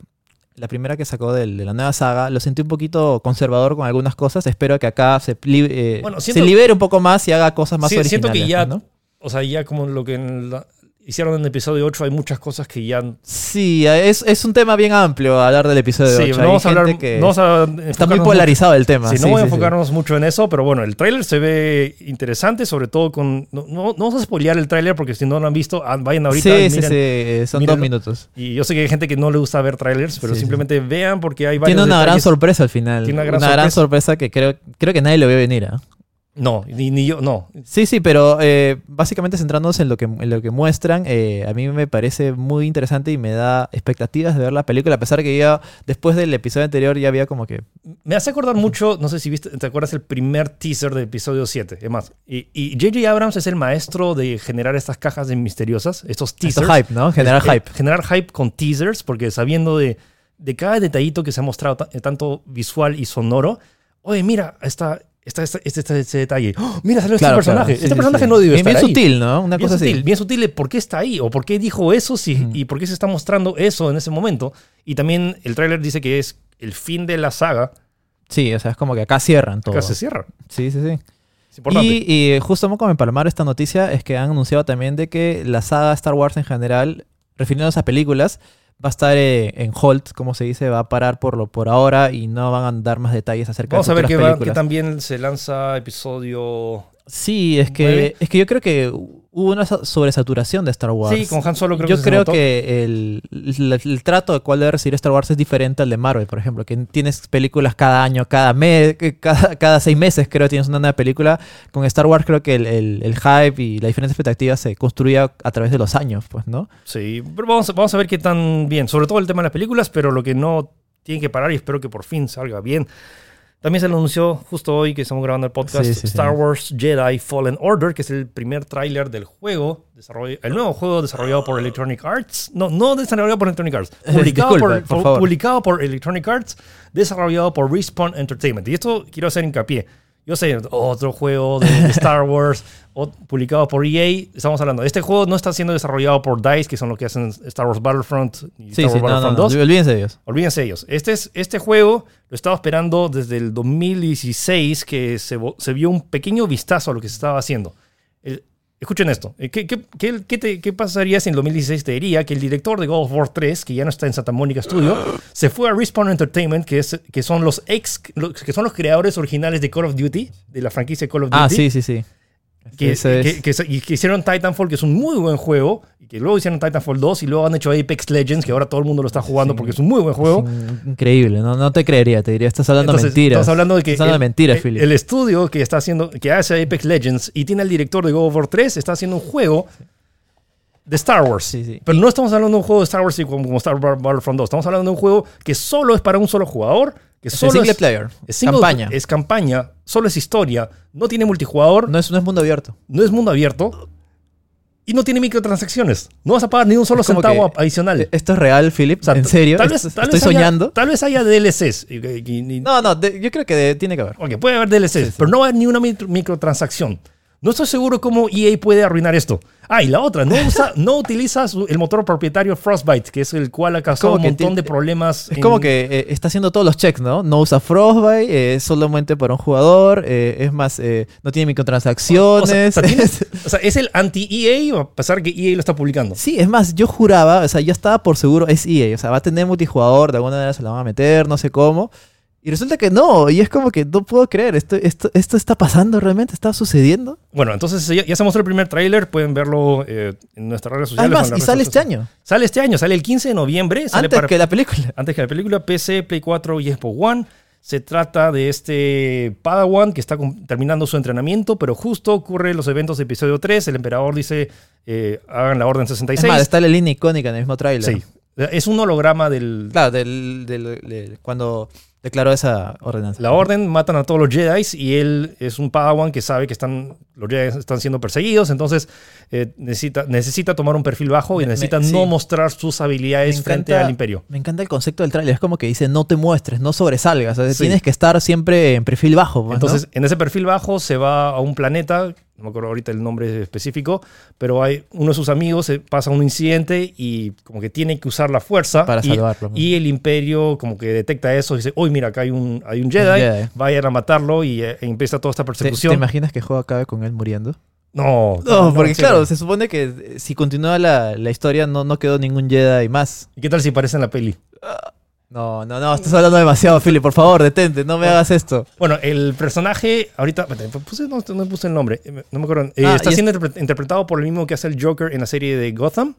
la primera que sacó de, la nueva saga, lo sentí un poquito conservador con algunas cosas. Espero que acá se, eh, Bueno, se siento- libere un poco más y haga cosas más Sí, siento originales. que ya, ¿no? o sea, ya como lo que en la- hicieron en el episodio 8, hay muchas cosas que ya... Sí, es, es un tema bien amplio hablar del episodio Sí, 8. no Hay vamos a hablar... que no vamos a está muy polarizado el tema. mucho- sí, Sí, no voy a sí, sí. enfocarnos mucho en eso, pero bueno, el tráiler se ve interesante, sobre todo con... No, no, no vamos a spoilear el tráiler porque si no lo han visto, ah, vayan ahorita Sí, y sí, miren. sí, eh, son mírenlo. dos minutos. Y yo sé que hay gente que no le gusta ver trailers, pero Sí, sí. simplemente vean porque hay varios Tiene una gran detalles. sorpresa al final. Tiene una una gran, gran sorpresa que creo, creo que nadie lo vio venir. ¿ah? No, ni, ni yo, no. Sí, sí, pero eh, básicamente centrándonos en lo que, en lo que muestran, eh, a mí me parece muy interesante y me da expectativas de ver la película, a pesar que ya después del episodio anterior ya había como que... Me hace acordar mucho, no sé si viste, te acuerdas el primer teaser del episodio 7, es más. Y J.J. Abrams es el maestro de generar estas cajas de misteriosas, estos Esto teasers. hype, ¿no? Generar Eh, hype. Generar hype con teasers, porque sabiendo de, de cada detallito que se ha mostrado, ta- tanto visual y sonoro, oye, mira, esta, esta, esta- este, este, este detalle. ¡Oh! mira, salió Claro, este personaje. claro. Sí, este sí, personaje sí. no debe bien, estar bien ahí. sutil, ¿no? Una bien cosa sutil, así. bien sutil de por qué está ahí o por qué dijo eso sí, Ujú. y por qué se está mostrando eso en ese momento. Y también el tráiler dice que es el fin de la saga. Sí, o sea, es como que acá cierran todo. Acá se cierra. Sí, sí, sí. Y, y justo como empalmar esta noticia es que han anunciado también de que la saga Star Wars en general, refiriéndose a películas, va a estar eh, en hold, como se dice, va a parar por lo por ahora y no van a dar más detalles acerca Vamos de a ver que, va- películas. que también se lanza episodio. Sí, es que, es que yo creo que hubo una sa- sobresaturación de Star Wars. Sí, con Han Solo creo yo que se creo notó. que el, el- el trato de cuál debe recibir Star Wars es diferente al de Marvel, por ejemplo, que tienes películas cada año, cada mes, cada, cada seis meses creo tienes una nueva película. Con Star Wars creo que el, el- el hype y la diferente expectativa se construía a través de los años, pues, ¿no? Sí, pero vamos, vamos a ver qué tan bien. Sobre todo el tema de las películas, pero lo que no tiene que parar y espero que por fin salga bien. También se lo anunció justo hoy que estamos grabando el podcast Sí, sí, sí. Star Wars Jedi Fallen Order, que es el primer tráiler del juego, el nuevo juego desarrollado por Electronic Arts. No, no desarrollado por Electronic Arts, publicado, Disculpa, por, por publicado por Electronic Arts, desarrollado por Respawn Entertainment. Y esto quiero hacer hincapié. Yo sé, otro juego de, de Star Wars o- publicado por EA. Estamos hablando, este juego no está siendo desarrollado por DICE, que son los que hacen Star Wars Battlefront y Sí, Star sí, Wars no, no, Battlefront no, 2. olvídense de ellos. Olvídense ellos. Este, es, este juego lo estaba esperando desde el 2016, que se, vio un pequeño vistazo a lo que se estaba haciendo. El- Escuchen esto. Eh, ¿Qué, qué, qué- te- qué pasaría si en 2016 te diría que el director de God of War 3, que ya no está en Santa Mónica Studio, se fue a Respawn Entertainment, que, es, que, son los ex, los- que son los creadores originales de Call of Duty, de la franquicia Call of Duty? Ah, sí, sí, sí. que, que- que hicieron Titanfall, que es un muy buen juego, y que luego hicieron Titanfall 2 y luego han hecho Apex Legends, que ahora todo el mundo lo está jugando Sí. porque es un muy buen juego. increíble, no, no te creería, te diría, estás hablando Entonces, mentiras. Estamos hablando de que Estás hablando el, mentiras, el- el estudio que está haciendo, que hace Apex Legends y tiene al director de God of War 3, está haciendo un juego de Star Wars. Sí, sí. Pero no estamos hablando de un juego de Star Wars como, como Star Wars Battlefront 2. Estamos hablando de un juego que solo es para un solo jugador. Que Es solo single es, player, es single- campaña. Es campaña, solo es historia, no tiene multijugador, No es, no es mundo abierto. no es mundo abierto y no tiene microtransacciones. No vas a pagar ni un solo centavo adicional. Eh, ¿Esto es real, Philip? O sea, ¿En serio? Tal vez, ¿Est- tal ¿Estoy vez haya- soñando? tal vez haya DLCs. y- y- y- No, no, de- yo creo que de- tiene que haber. Ok, puede haber DLCs, pero no va a haber ni una micro- microtransacción. No estoy seguro cómo EA puede arruinar esto. Ah, y la otra, no, usa, no utiliza el motor propietario Frostbite, que es el cual ha causado un montón de problemas. Es en- como que eh, está haciendo todos los checks, ¿no? No usa Frostbite, eh, es solamente para un jugador, eh, es más, no tiene microtransacciones. O sea, tiene- o sea, es el anti-EA, a pesar que EA lo está publicando. Sí, es más, yo juraba, o sea, yo estaba por seguro, es EA, o sea, va a tener multijugador, de alguna manera se lo van a meter, no sé cómo. Y resulta que no, y es como que no puedo creer, esto, esto, esto está pasando realmente, está sucediendo. Bueno, entonces ya, ya se mostró el primer tráiler, pueden verlo eh, en nuestras redes sociales. Además, y sale este año, Sale este año, sale el 15 de noviembre. Sale antes para- que la película. antes que la película, PC, Play 4 y Xbox One. Se trata de este Padawan que está terminando su entrenamiento, pero justo ocurre los eventos de episodio 3. El emperador dice, eh, hagan la orden Es 66. más, está la línea icónica en el mismo tráiler. sí, es un holograma del... Claro, del, del- del- cuando declaró esa ordenanza. La orden matan a todos los Jedi y él es un Padawan que sabe que están, los Jedi están siendo perseguidos, entonces eh, necesita, necesita tomar un perfil bajo y Me- necesita me- no sí. mostrar sus habilidades frente al imperio. Me encanta el concepto del tráiler. Es como que dice, no te muestres, no sobresalgas. O sea, Sí. Tienes que estar siempre en perfil bajo. pues, ¿no? Entonces, en ese perfil bajo se va a un planeta, no me acuerdo ahorita el nombre específico, pero hay uno de sus amigos se pasa un incidente y como que tiene que usar la fuerza Para y, salvarlo. y el imperio como que detecta eso y dice, uy, mira, acá hay un, hay un Jedi, Jedi. vayan a matarlo y eh, empieza toda esta ¿Te, persecución. te imaginas que juego acabe con él muriendo? no, No, porque claro, se supone que eh, si continúa la, la historia no, no quedó ningún Jedi más. ¿Y qué tal si aparece en la peli? No, no, no, estás hablando demasiado, Philip. Por favor, detente, no me hagas esto. Bueno, el personaje, ahorita, puse- no, no puse el nombre, eh, no me acuerdo. Eh, Ah, está es- siendo interpre- interpretado por el mismo que hace el Joker en la serie de Gotham.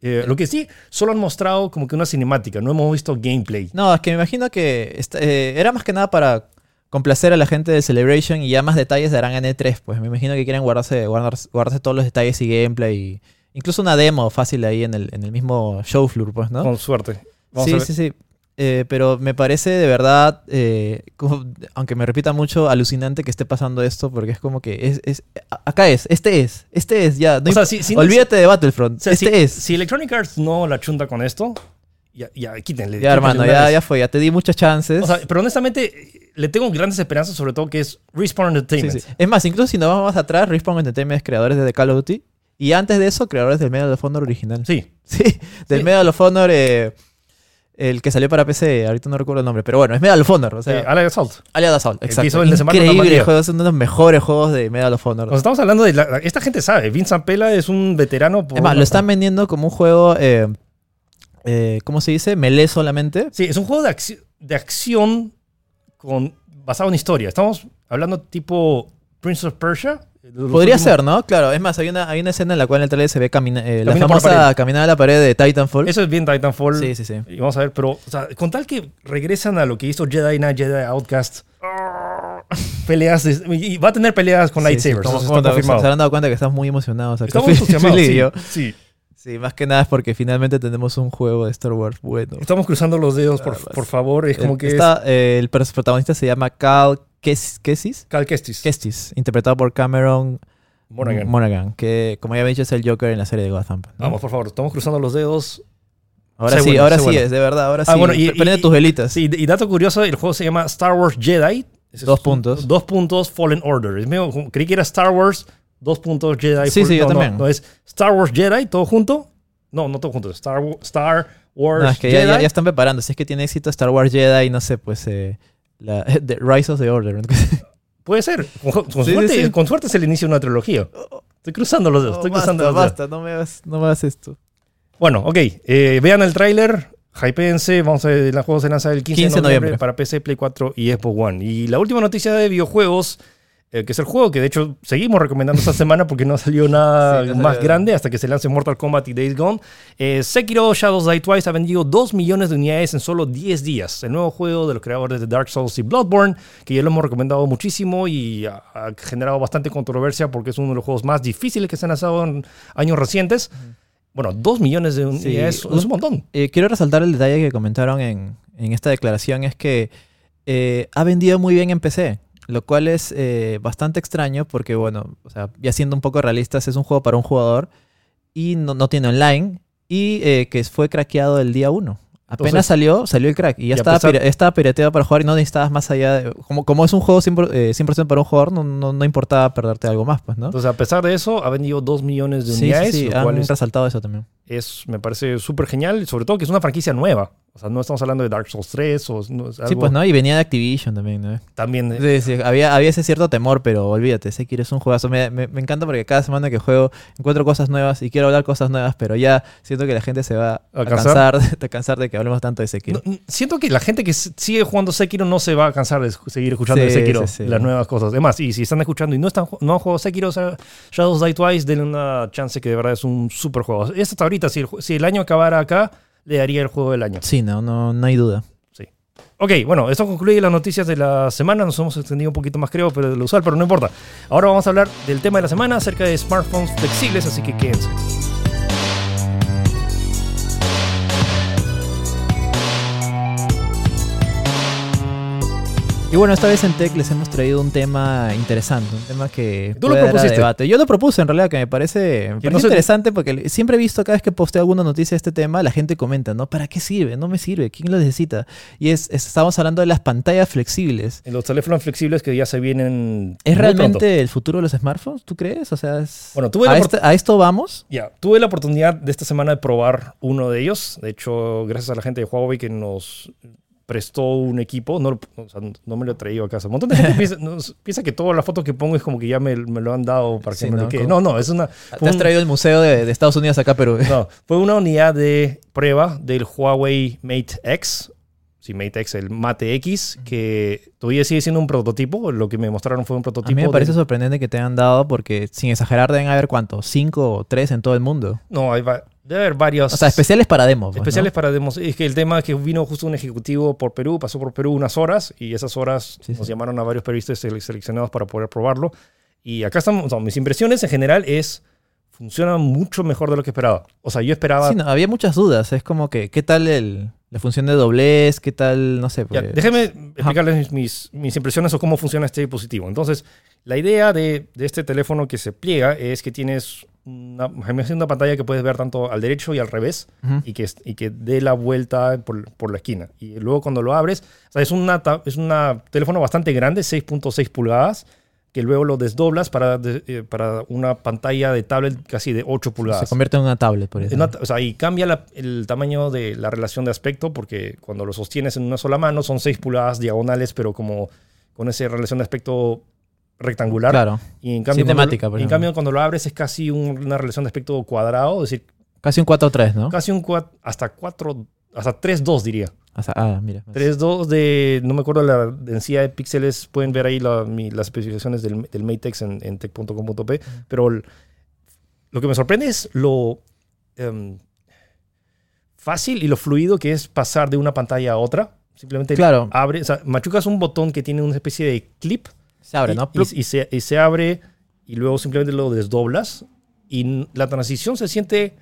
Eh, lo que sí, solo han mostrado como que una cinemática, no hemos visto gameplay. No, es que me imagino que esta- eh, era más que nada para complacer a la gente de Celebration y ya más detalles darán en E3. Pues me imagino que quieren guardarse, guardarse, guardarse todos los detalles y gameplay. y incluso una demo fácil ahí en el, en el mismo show floor, pues, ¿no? Con suerte. Vamos sí, sí, sí. Eh, pero me parece de verdad, eh, como- aunque me repita mucho, alucinante que esté pasando esto, porque es como que es, acá es, este es, este es, ya. no O sea, imp- si- si- olvídate de Battlefront, O sea, este si, es. si Electronic Arts no la chunta con esto, ya, ya quítenle. ya, hermano, ya, fue, ya te di muchas chances. O sea, pero honestamente, le tengo grandes esperanzas, sobre todo que es Respawn Sí, Entertainment. sí. Es más, incluso si nos vamos más atrás, Respawn Entertainment es creadores de The Call of Duty. Y antes de eso, creadores del Medal of Honor original. Sí. Sí, del Sí. Medal of Honor, eh, el que salió para PC, ahorita no recuerdo el nombre, pero bueno, es Medal of Honor, o sea, Eh, Allied Assault. Allied Assault, exacto. hizo el Increíble juego, es uno de los mejores juegos de Medal of Honor. Nos estamos hablando de. la- esta gente sabe. Vince Zampella es un veterano. Por es más, lo están vendiendo como un juego, eh, eh, ¿cómo se dice? Melee solamente. Sí, es un juego de, acci- de acción con, basado en historia. Estamos hablando tipo Prince of Persia. Podría últimos- ser, ¿no? Claro, es más, hay una, hay una escena en la cual en el trailer se ve camina- eh, la famosa caminada a la pared de Titanfall. Eso es bien Titanfall. Sí, sí, sí. Y vamos a ver, pero, o sea, con tal que regresan a lo que hizo Jedi Knight, Jedi Outcast. peleas. de- y va a tener peleas con Sí, sí, lightsabers. como- está. Se habrán dado cuenta que estás muy emocionado. O sea, Estamos entusiasmados. Sí, sí. Sí, más que nada es porque finalmente tenemos un juego de Star Wars bueno. Estamos cruzando los dedos, por, por favor. Es como Eh, que está, eh, el protagonista se llama Cal Kes- Kessis. es Cal Kestis. Kestis, interpretado por Cameron Monaghan. Monaghan, que como ya he dicho es el Joker en la serie de Gotham. ¿no? Vamos, por favor. Estamos cruzando los dedos. ahora sé sí, bueno, ahora sí bueno. es, de verdad, ahora Ah, sí. bueno, y- Pre- Prende y- tus velitas. Sí, y dato curioso, el juego se llama Star Wars Jedi. Dos es- puntos. Dos puntos Fallen Order. Es medio- creí que era Star Wars, dos puntos Jedi. Sí, Full- sí, yo no, no, también. No, es Star Wars Jedi, todo junto. No, no todo junto. Star, Star Wars No, es que ya, Jedi. ya- ya están preparando. Si es que tiene éxito Star Wars Jedi, no sé, pues eh, la, The Rise of the Order. Puede ser. Con, con Sí, suerte, sí, con suerte es el inicio de una trilogía. Estoy cruzando los dedos, No, estoy basta, cruzando los dedos. basta, no me hagas, no me hagas esto. Bueno, ok. eh, vean el tráiler. Hypeense. Vamos a ver, el juego se lanza el 15, 15 de de noviembre noviembre. para PC, Play 4 y Xbox One. Y la última noticia de videojuegos, eh, que es el juego que de hecho seguimos recomendando esta semana porque no salió nada Sí, no más salió. grande hasta que se lance Mortal Kombat y Days Gone. Eh, Sekiro Shadows Die Twice ha vendido 2 millones de unidades en solo 10 días. El nuevo juego de los creadores de Dark Souls y Bloodborne, que ya lo hemos recomendado muchísimo y ha, ha generado bastante controversia porque es uno de los juegos más difíciles que se han lanzado en años recientes. Bueno, 2 millones de unidades es un montón. Eh, quiero resaltar el detalle que comentaron en, en esta declaración, es que ha vendido muy bien en PC, lo cual es eh, bastante extraño porque, bueno, o sea, ya siendo un poco realistas, es un juego para un jugador y no, no tiene online y eh, que fue craqueado el día 1. Apenas Entonces- salió, salió el crack y ya Y estaba, pesar- pira- estaba pirateado para jugar y no necesitabas más allá de... Como, como es un juego 100%, eh, 100% para un jugador, no, no, no importaba perderte algo más, pues, ¿no? Entonces, a pesar de eso, ha vendido 2 millones de Sí, sí, unidades, sí, cual han es, resaltado eso también. Es- me parece súper genial, sobre todo que es una franquicia nueva. O sea, no estamos hablando de Dark Souls 3 o no, Sí, pues, ¿no? Y venía de Activision también, ¿no? también... eh, Sí, sí, había, había ese cierto temor, pero olvídate, Sekiro es un juegazo. Me, me- me encanta porque cada semana que juego encuentro cosas nuevas y quiero hablar cosas nuevas, pero ya siento que la gente se va ¿A cansar? a cansar de que hablemos tanto de Sekiro. no, siento que la gente que sigue jugando Sekiro no se va a cansar de seguir escuchando de Sekiro, las nuevas cosas. Además, y si están escuchando y no, están, no han jugado Sekiro, o sea, Shadows Die Twice, denle una chance que de verdad es un súper juego. Es hasta ahorita, si el, ju- si el año acabara acá, le daría el juego del año. Sí, no, no, no hay duda. Ok, bueno, esto concluye las noticias de la semana. Nos hemos extendido un poquito más, creo, pero de lo usual, pero no importa. Ahora vamos a hablar del tema de la semana acerca de smartphones flexibles, así que quédense. Y bueno, esta vez en Tech les hemos traído un tema interesante, un tema que Tú lo puede dar a propusiste. debate. Yo lo propuse en realidad, que me parece, me Que parece no se- interesante porque siempre he visto cada vez que posteo alguna noticia de este tema, la gente comenta, ¿no? ¿Para qué sirve? No me sirve, ¿quién lo necesita? Y es, es- estamos hablando de las pantallas flexibles. En los teléfonos flexibles que ya se vienen. ¿Es muy realmente pronto. el futuro de los smartphones? ¿Tú crees? O sea, es- Bueno, tuve ¿a, este- ¿a esto vamos? Ya, tuve la oportunidad de esta semana de probar uno de ellos. De hecho, gracias a la gente de Huawei que nos prestó un equipo. No, lo- o sea, no me lo he traído a casa. Un montón de gente piensa, que todas las fotos que pongo es como que ya me, me lo han dado para que Sí, me lo ¿no? quede. No, no, es una. Te has un- traído el museo de, de Estados Unidos acá, pero... No, fue una unidad de prueba del Huawei Mate X. Sí, Mate X, el Mate X, que todavía sigue siendo un prototipo. Lo que me mostraron fue un A prototipo. mí me parece de- sorprendente que te han dado porque, sin exagerar, deben haber, ¿cuánto? ¿Cinco o tres en todo el mundo? No, hay va- debe haber varios. O sea, especiales para demo. pues, ¿no? especiales para demos. Es que el tema es que vino justo un ejecutivo por Perú, pasó por Perú unas horas y esas horas Sí, nos sí. llamaron a varios periodistas sele- seleccionados para poder probarlo. Y acá estamos, o sea, mis impresiones en general es, funciona mucho mejor de lo que esperaba. O sea, yo esperaba... Sí, no, había muchas dudas. Es como que, ¿qué tal el, la función de doblez? ¿Qué tal, no sé? Ya, pues- déjenme explicarles mis, mis, mis impresiones o cómo funciona este dispositivo. Entonces, la idea de, de este teléfono que se pliega es que tienes una, una pantalla que puedes ver tanto al derecho y al revés y que, y que dé la vuelta por, por la esquina. Y luego cuando lo abres, o sea, es un es una teléfono bastante grande, 6.6 pulgadas, que luego lo desdoblas para, de- eh, para una pantalla de tablet casi de 8 Se pulgadas. convierte en una tablet, por una- o sea, y cambia la- el tamaño de la relación de aspecto porque cuando lo sostienes en una sola mano son 6 pulgadas diagonales, pero como con esa relación de aspecto rectangular. Claro, Y en cambio, cuando, en cambio, cuando lo abres es casi un- una relación de aspecto cuadrado, es decir, casi un 4-3, ¿no? casi un 4, hasta 4, hasta 3.2 diría. Sea, ah, mira. 3.2 de, no me acuerdo la densidad de píxeles, pueden ver ahí la- mi- las especificaciones del, del Matex en, en tech.com.p, pero el- lo que me sorprende es lo em, fácil y lo fluido que es pasar de una pantalla a otra. Simplemente Claro. abre, o sea, machucas un botón que tiene una especie de clip Se abre, y, ¿no? y- y se, y se abre y luego simplemente lo desdoblas y la transición se siente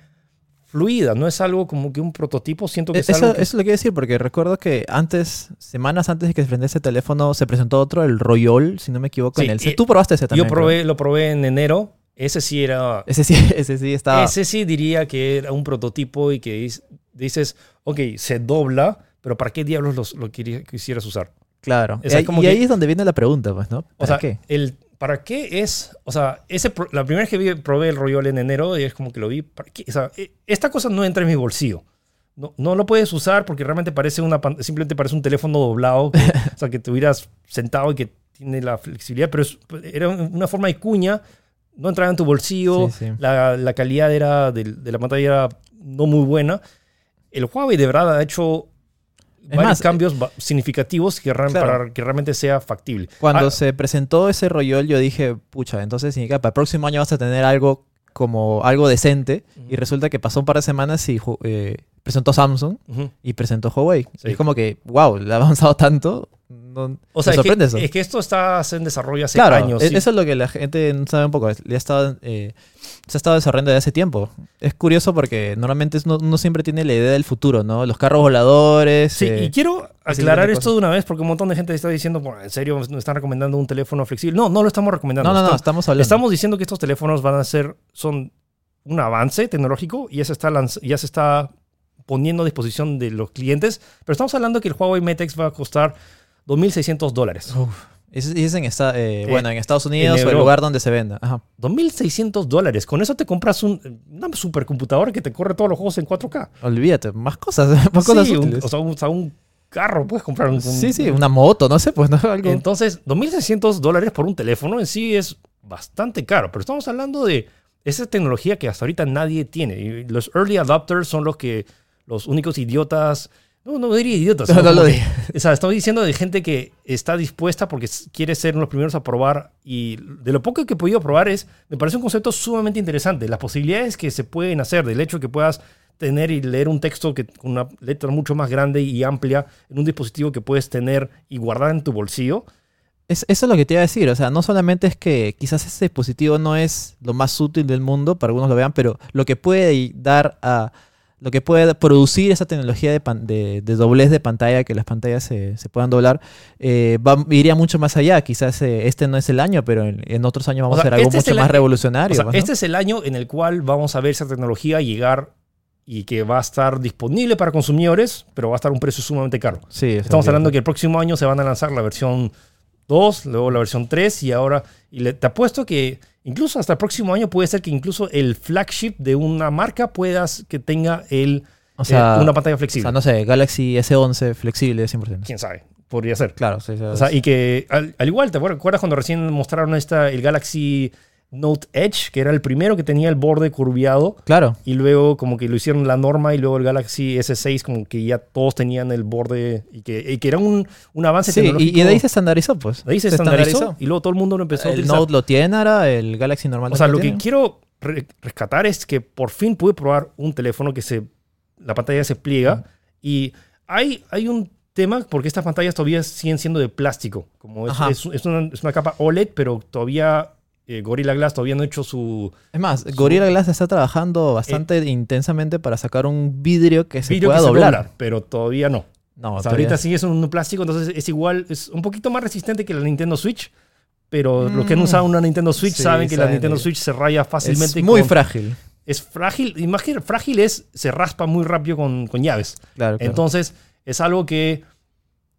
fluida, no es algo como que un prototipo, siento que es Eso, algo que- eso lo quiero decir porque recuerdo que antes, semanas antes de que se prenda ese teléfono, se presentó otro, el Royol, si no me equivoco, Sí, en el Tú probaste ese también. Yo probé, lo probé en enero. Ese sí era. Ese sí, ese sí estaba. Ese sí diría que era un prototipo y que dices, ok, se dobla, pero ¿para qué diablos los- lo quisieras usar? Claro. O sea, y como y ahí es donde viene la pregunta, pues, ¿no? O ¿Para sea, qué? El, ¿para qué es? O sea, ese, la primera vez que vi- probé el Royol en enero, es como que lo vi. ¿para qué? O sea, e- esta cosa no entra en mi bolsillo. No, no lo puedes usar porque realmente parece una simplemente parece un teléfono doblado, que- o sea, que te hubieras sentado y que tiene la flexibilidad, pero es- era una forma de cuña no entraba en tu bolsillo, Sí, sí. La, la calidad era de, de la pantalla era no muy buena. El Huawei de verdad ha hecho Es varios más, cambios significativos que, Claro. para que realmente sea factible. Cuando Ah, se presentó ese rollo, yo dije, pucha, entonces significa para el próximo año vas a tener algo como algo decente. Y resulta que pasó un par de semanas y eh, presentó Samsung y presentó Huawei. Sí. Es como que, wow, le ha avanzado tanto. No, O sea, me es que, sorprende eso. es que esto está en desarrollo hace Claro, años. e- sí. eso es lo que la gente no sabe un poco. Ha estado, eh, se ha estado desarrollando desde hace tiempo. Es curioso porque normalmente es- no- uno siempre tiene la idea del futuro, ¿no? Los carros voladores. Sí, eh, y quiero tipo aclarar esto de una vez porque un montón de gente está diciendo, bueno, en serio, nos están recomendando un teléfono flexible. No, no lo estamos recomendando. no, no, no, Estamos- estamos hablando. Estamos diciendo que estos teléfonos van a ser, son un avance tecnológico y ya se está, ya se está poniendo a disposición de los clientes, pero estamos hablando que el Huawei Mate X va a costar 2.600 dólares. Es, en, esta- eh, bueno, en Estados en Unidos o el lugar donde se venda. Ajá. 2.600 dólares. Con eso te compras un, una supercomputadora que te corre todos los juegos en 4K. Olvídate, más cosas, más cosas Sí, un- útiles. o, sea, un, o sea, un carro puedes comprar. Un, un- sí, sí, una moto, no sé, pues no algo. Entonces, 2.600 dólares por un teléfono en sí es bastante caro, pero estamos hablando de esa tecnología que hasta ahorita nadie tiene. Y los early adopters son los que, los únicos idiotas, no, no diría idiotas, No, no lo digas. o sea, estamos diciendo de gente que está dispuesta porque quiere ser los primeros a probar y de lo poco que he podido probar es, me parece un concepto sumamente interesante. Las posibilidades que se pueden hacer, del hecho que puedas tener y leer un texto que, con una letra mucho más grande y amplia en un dispositivo que puedes tener y guardar en tu bolsillo. Es- eso es lo que te iba a decir. O sea, no solamente es que quizás ese dispositivo no es lo más útil del mundo, para algunos lo vean, pero lo que puede dar a. Lo que puede producir esa tecnología de, pan- de, de doblez de pantalla, que las pantallas se, se puedan doblar, eh, va- iría mucho más allá. Quizás eh, este no es el año, pero en, en otros años vamos O sea, a hacer algo este es mucho más año- revolucionario. O sea, ¿no? este es el año en el cual vamos a ver esa tecnología llegar y que va a estar disponible para consumidores, pero va a estar a un precio sumamente caro. Sí, Estamos es hablando que el próximo año se van a lanzar la versión 2, luego la versión 3 y ahora, y le- te apuesto que incluso hasta el próximo año puede ser que incluso el flagship de una marca puedas que tenga el, O sea, eh, una pantalla o flexible. sea, no sé, Galaxy S11 flexible 100%. Quién sabe, podría ser. Claro, sí, sí, O sea, y que al, al igual, ¿te acuerdas cuando recién mostraron esta, el Galaxy Note Edge, que era el primero que tenía el borde curviado? claro. Y luego como que lo hicieron la norma y luego el Galaxy S6 como que ya todos tenían el borde y que, y que era un, un avance Sí, y, tecnológico. y de ahí se estandarizó, pues. de ahí se estandarizó y luego todo el mundo lo empezó a El utilizar. Note lo tiene ahora, el Galaxy normal o sea, lo que quiero re- rescatar es que por fin pude probar un teléfono que se la pantalla se pliega y hay, hay un tema porque estas pantallas todavía siguen siendo de plástico. Como es, es una, es una capa OLED, pero todavía eh, Gorilla Glass todavía no ha hecho su Es más, Gorilla Glass está trabajando bastante intensamente para sacar un vidrio que se vídeo pueda que se doblar. dobla, pero todavía no. No, O sea, todavía- ahorita sigue siendo un plástico, entonces es igual, es un poquito más resistente que la Nintendo Switch. Pero los que han Mm. usado una Nintendo Switch Sí, saben que la Nintendo Switch se raya fácilmente. es muy con- frágil. Es frágil, que frágil es, se raspa muy rápido con, con llaves. Claro, claro. Entonces, es algo que.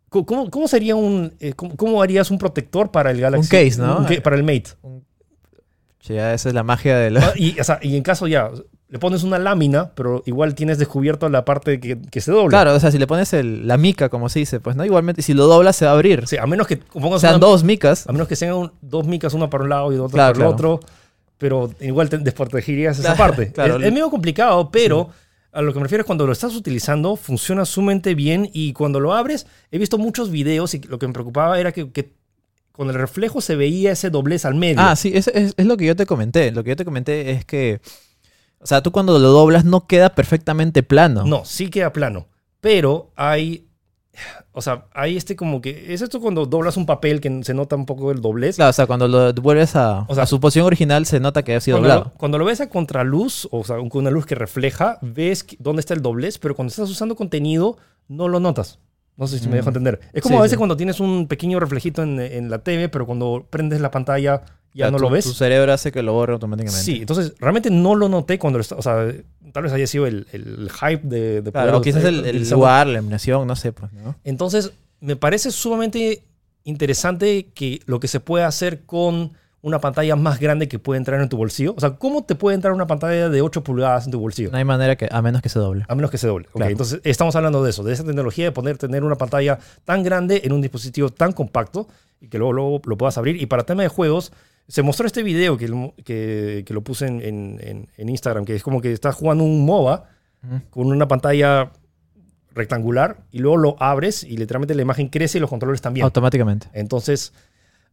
¿Cómo, cómo sería un. eh, cómo, cómo harías un protector para el Galaxy? case, ¿no? Un para el Mate. Sí, ya esa es la magia de la... Ah, Y, o sea, y en caso ya, le pones una lámina, pero igual tienes descubierto la parte que, que se dobla. Claro, o sea, si le pones el- la mica, como se dice, pues no, igualmente, si lo doblas se va a abrir. Sea, a menos que pongas Sean una- dos micas. A menos que sean un- dos micas, una para un lado y otra Claro, para el otro. Pero igual te desprotegerías esa parte. claro. Es, es medio complicado, pero a lo que me refiero es cuando lo estás utilizando, funciona sumamente bien. Y cuando lo abres, he visto muchos videos y lo que me preocupaba era que, que con el reflejo se veía ese doblez al medio. Ah, sí, es, es- es lo que yo te comenté. Lo que yo te comenté es que, o sea, tú cuando lo doblas no queda perfectamente plano. No, sí queda plano. Pero hay. O sea, hay este como que. Es esto cuando doblas un papel que se nota un poco el doblez. Claro, o sea, cuando lo vuelves a, O sea, a su posición original se nota que ha sido Cuando doblado. lo, cuando lo ves a contraluz, o sea, con una luz que refleja, ves dónde está el doblez, pero cuando estás usando contenido, no lo notas. No sé si me Mm. dejo entender. Es como Sí, a veces sí. cuando tienes un pequeño reflejito en, en la TV, pero cuando prendes la pantalla ya no tu- lo ves. Tu cerebro hace que lo borre automáticamente. Sí, entonces realmente no lo noté cuando lo O sea, tal vez haya sido el, el hype de, de Claro, o quizás el, el lugar, la iluminación, no sé, pues, ¿no? Entonces, me parece sumamente interesante que lo que se puede hacer con una pantalla más grande que puede entrar en tu bolsillo. O sea, ¿cómo te puede entrar una pantalla de 8 pulgadas en tu bolsillo? No hay manera que, a menos que se doble. A menos que se doble. Ok, Claro. entonces estamos hablando de eso, de esa tecnología de poder tener una pantalla tan grande en un dispositivo tan compacto y que luego, luego lo puedas abrir. Y para tema de juegos, Se mostró este video que, lo- que, que lo puse en, en- Instagram, que es como que estás jugando un MOBA con una pantalla rectangular y luego lo abres y literalmente la imagen crece y los controles también. Automáticamente. Entonces,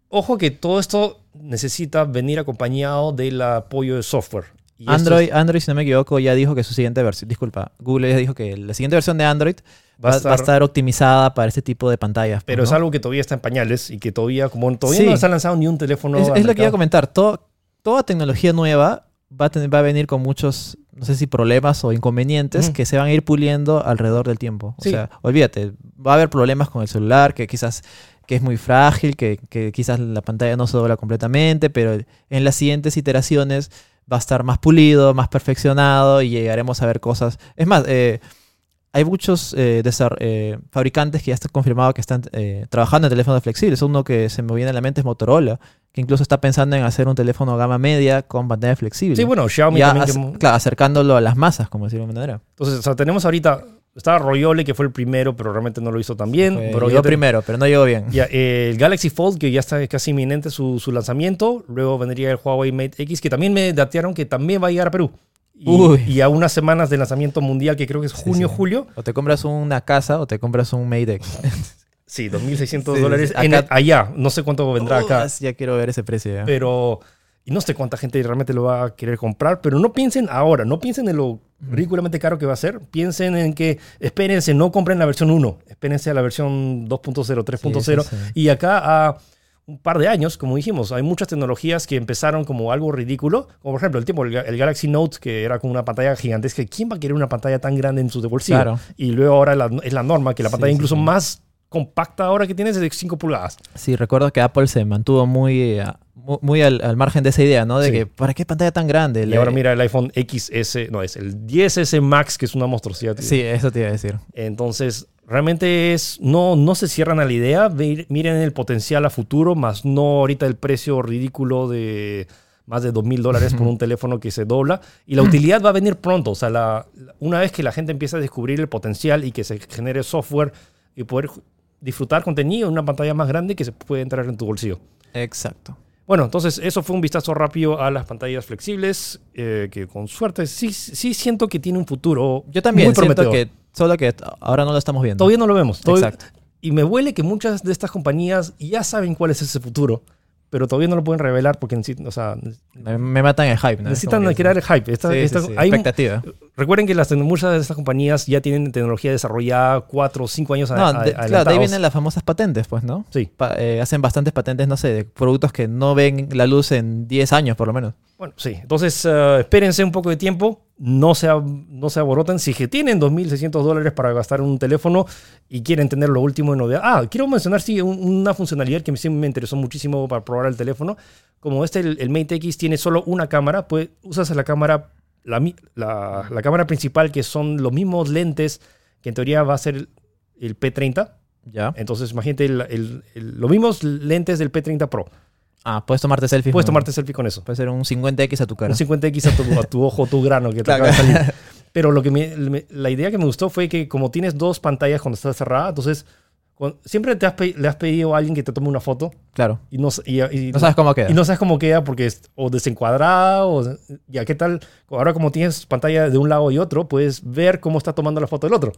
ojo que todo esto necesita venir acompañado del apoyo de software. Y Android, es- Android, si no me equivoco, ya dijo que su siguiente versión, disculpa, Google ya dijo que la siguiente versión de Android va, va a estar optimizada para este tipo de pantallas. pues, pero ¿no? es algo que todavía está en pañales y que todavía, como todavía Sí. no se ha lanzado ni un teléfono. Es, es lo que iba a comentar. Todo- toda tecnología nueva va a, tener- va a venir con muchos, no sé si problemas o inconvenientes que se van a ir puliendo alrededor del tiempo. O sea, olvídate, va a haber problemas con el celular que quizás que es muy frágil, que, que quizás la pantalla no se dobla completamente, pero en las siguientes iteraciones va a estar más pulido, más perfeccionado y llegaremos a ver cosas. Es más, eh, hay muchos eh, eh, fabricantes que ya está confirmado que están trabajando en teléfonos flexibles. Uno que se me viene a la mente es Motorola, que incluso está pensando en hacer un teléfono gama media con pantalla flexible. Sí, bueno, Xiaomi Ya también. que- claro, acercándolo a las masas, como decirlo de alguna manera. Entonces, o sea, tenemos ahorita, estaba Royole, que fue el primero, pero realmente no lo hizo tan bien. Pero llegó te- primero, pero no llegó bien. ya, eh, el Galaxy Fold, que ya está casi inminente su, su lanzamiento. Luego vendría el Huawei Mate X, que también me datearon que también va a llegar a Perú. Y, y a unas semanas de lanzamiento mundial, que creo que es junio, sí. julio. O te compras una casa o te compras un Mate X. Sí, 2.600 Sí, dólares en- allá. No sé cuánto vendrá acá. Ya quiero ver ese precio ya. Pero. Y no sé cuánta gente realmente lo va a querer comprar, pero no piensen ahora, no piensen en lo ridículamente caro que va a ser. Piensen en que, espérense, no compren la versión 1, espérense a la versión 2.0, 3.0. Sí, sí, sí. Y acá a un par de años, como dijimos, hay muchas tecnologías que empezaron como algo ridículo, como por ejemplo el tiempo, el, Ga- el Galaxy Note, que era con una pantalla gigantesca. ¿Quién va a querer una pantalla tan grande en su bolsillo? Claro. Y luego ahora la- es la norma, que la pantalla incluso más compacta ahora que tienes es de 5 pulgadas. Sí, recuerdo que Apple se mantuvo muy, eh, mu- muy al, al margen de esa idea, ¿no? De Sí. que, ¿para qué pantalla tan grande? Y ahora mira el iPhone XS, no, es el 10S Max, que es una monstruosidad. Sí, eso te iba a decir. Entonces, realmente es, no, no se cierran a la idea, miren el potencial a futuro, más no ahorita el precio ridículo de más de 2 mil dólares por un teléfono que se dobla. Y la utilidad va a venir pronto, o sea, la- una vez que la gente empieza a descubrir el potencial y que se genere software y poder disfrutar contenido en una pantalla más grande que se puede entrar en tu bolsillo. Exacto. Bueno, entonces eso fue un vistazo rápido a las pantallas flexibles, eh, que con suerte sí, sí siento que tiene un futuro. Yo también muy siento prometedor. que, solo que ahora no lo estamos viendo. Todavía no lo vemos. todavía- Exacto. Y me huele que muchas de estas compañías ya saben cuál es ese futuro, pero todavía no lo pueden revelar porque necesitan, o sea, Me, me matan el hype, ¿no? necesitan crear el hype. Esta- Sí, esta- sí, hay un- expectativa. Recuerden que las, muchas de estas compañías ya tienen tecnología desarrollada cuatro o cinco años a- No, a- de- claro, de ahí vienen las famosas patentes, pues, ¿no? Sí. Pa- eh, hacen bastantes patentes, no sé, de productos que no ven la luz en 10 años, por lo menos. Bueno, sí. Entonces, eh, espérense un poco de tiempo. No se, no se aboroten. Si que tienen 2.600 dólares para gastar en un teléfono y quieren tener lo último de novedad. Ah, quiero mencionar, sí, un- una funcionalidad que sí me interesó muchísimo para probar el teléfono. Como este, el, el Mate X tiene solo una cámara, pues usas la cámara, la, la- la cámara principal, que son los mismos lentes que en teoría va a ser el, el P30. Ya. Entonces, imagínate el- el- los mismos lentes del P30 Pro. Ah, puedes tomarte selfies. Puedes tomarte selfie con eso. Puede ser un 50X a tu cara. Un 50X a tu, a tu ojo, tu grano que te Claro. acaba de salir. Pero lo que me- la idea que me gustó fue que como tienes dos pantallas cuando está cerrada, entonces siempre te has le has pedido a alguien que te tome una foto Claro. y no, y, y- No sabes cómo queda. y no sabes cómo queda porque es o desencuadrada o ya qué tal. Ahora como tienes pantalla de un lado y otro, puedes ver cómo está tomando la foto del otro.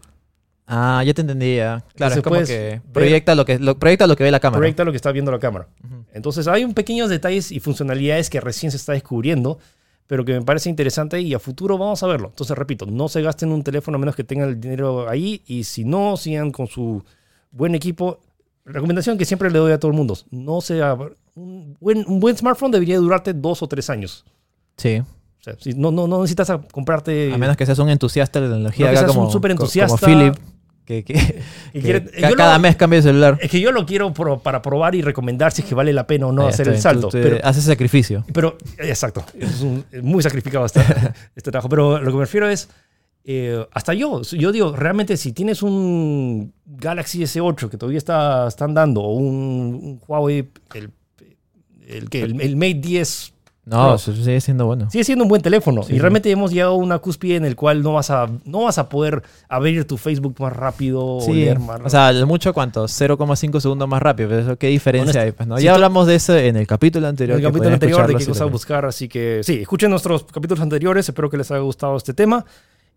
Ah, ya te entendía. Claro, Entonces es como que ver- proyecta lo que, lo, proyecta lo que ve la cámara. Proyecta lo que está viendo la cámara. Entonces hay un pequeños detalles y funcionalidades que recién se está descubriendo, pero que me parece interesante y a futuro vamos a verlo. Entonces, repito, no se gasten un teléfono a menos que tengan el dinero ahí y si no, sigan con su buen equipo. Recomendación que siempre le doy a todo el mundo, no sea un buen, un buen smartphone debería durarte dos o tres años. Sí. O sea, si no, no, no necesitas a comprarte... A menos que seas un entusiasta de la tecnología. No que seas un como, súper co- entusiasta. Como Philip. Que, que- que quiere- cada lo- mes cambia de celular. Es que yo lo quiero pro- para probar y recomendar si es que vale la pena o no Ah, ya hacer el salto. Tú te- pero, haces sacrificio. Pero, exacto, es, un- es muy sacrificado este, este trabajo. Pero lo que me refiero es, eh, hasta yo, yo digo, realmente si tienes un Galaxy S8 que todavía está, están dando, o un, un Huawei, el, el, el, el Mate 10 No, eso sigue siendo bueno. Sigue siendo un buen teléfono. Sí, y sí. realmente hemos llegado a una cúspide en el cual no vas a, no vas a poder abrir tu Facebook más rápido o Sí, leer más o rápido. sea, lo mucho cuánto, 0,5 segundos más rápido. Pero eso, ¿Qué diferencia Honest- hay? Pues, ¿no? si Ya hablamos de eso en el capítulo en anterior. el que capítulo anterior de qué si cosa lo- buscar. Así que sí, escuchen nuestros capítulos anteriores. Espero que les haya gustado este tema.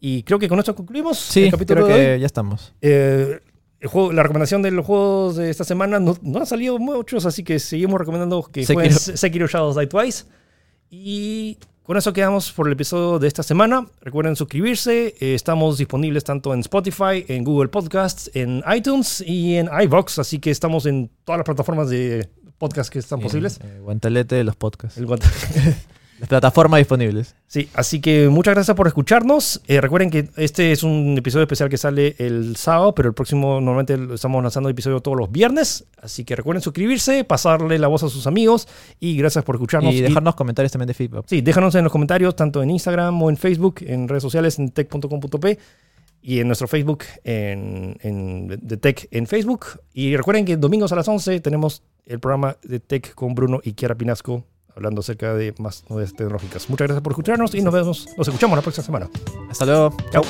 Y creo que con esto concluimos Sí, el capítulo creo de que hoy. ya estamos. Eh, el juego- la recomendación de los juegos de esta semana no, no han salido muchos, así que seguimos recomendando que Sekiro. jueguen Se- Sekiro Shadows Die Twice. Y con eso quedamos por el episodio de esta semana. Recuerden suscribirse. eh, estamos disponibles tanto en Spotify, en Google Podcasts, en iTunes y en iVox. Así que estamos en todas las plataformas de podcast que están posibles. Eh, guantelete de los podcasts. El guante- Las plataformas disponibles. Sí, así que muchas gracias por escucharnos. Eh, recuerden que este es un episodio especial que sale el sábado, pero el próximo normalmente estamos lanzando episodio todos los viernes. Así que recuerden suscribirse, pasarle la voz a sus amigos y gracias por escucharnos. Y Y- dejarnos comentarios también de feedback. sí, déjanos en los comentarios, tanto en Instagram o en Facebook, en redes sociales, en tech.com.p y en nuestro Facebook en, en- de Tech en Facebook. Y recuerden que domingos a las 11 tenemos el programa de Tech con Bruno y Kiara Pinasco hablando acerca de más novedades tecnológicas. Muchas gracias por escucharnos y nos vemos, nos escuchamos la próxima semana. Hasta luego. Chao.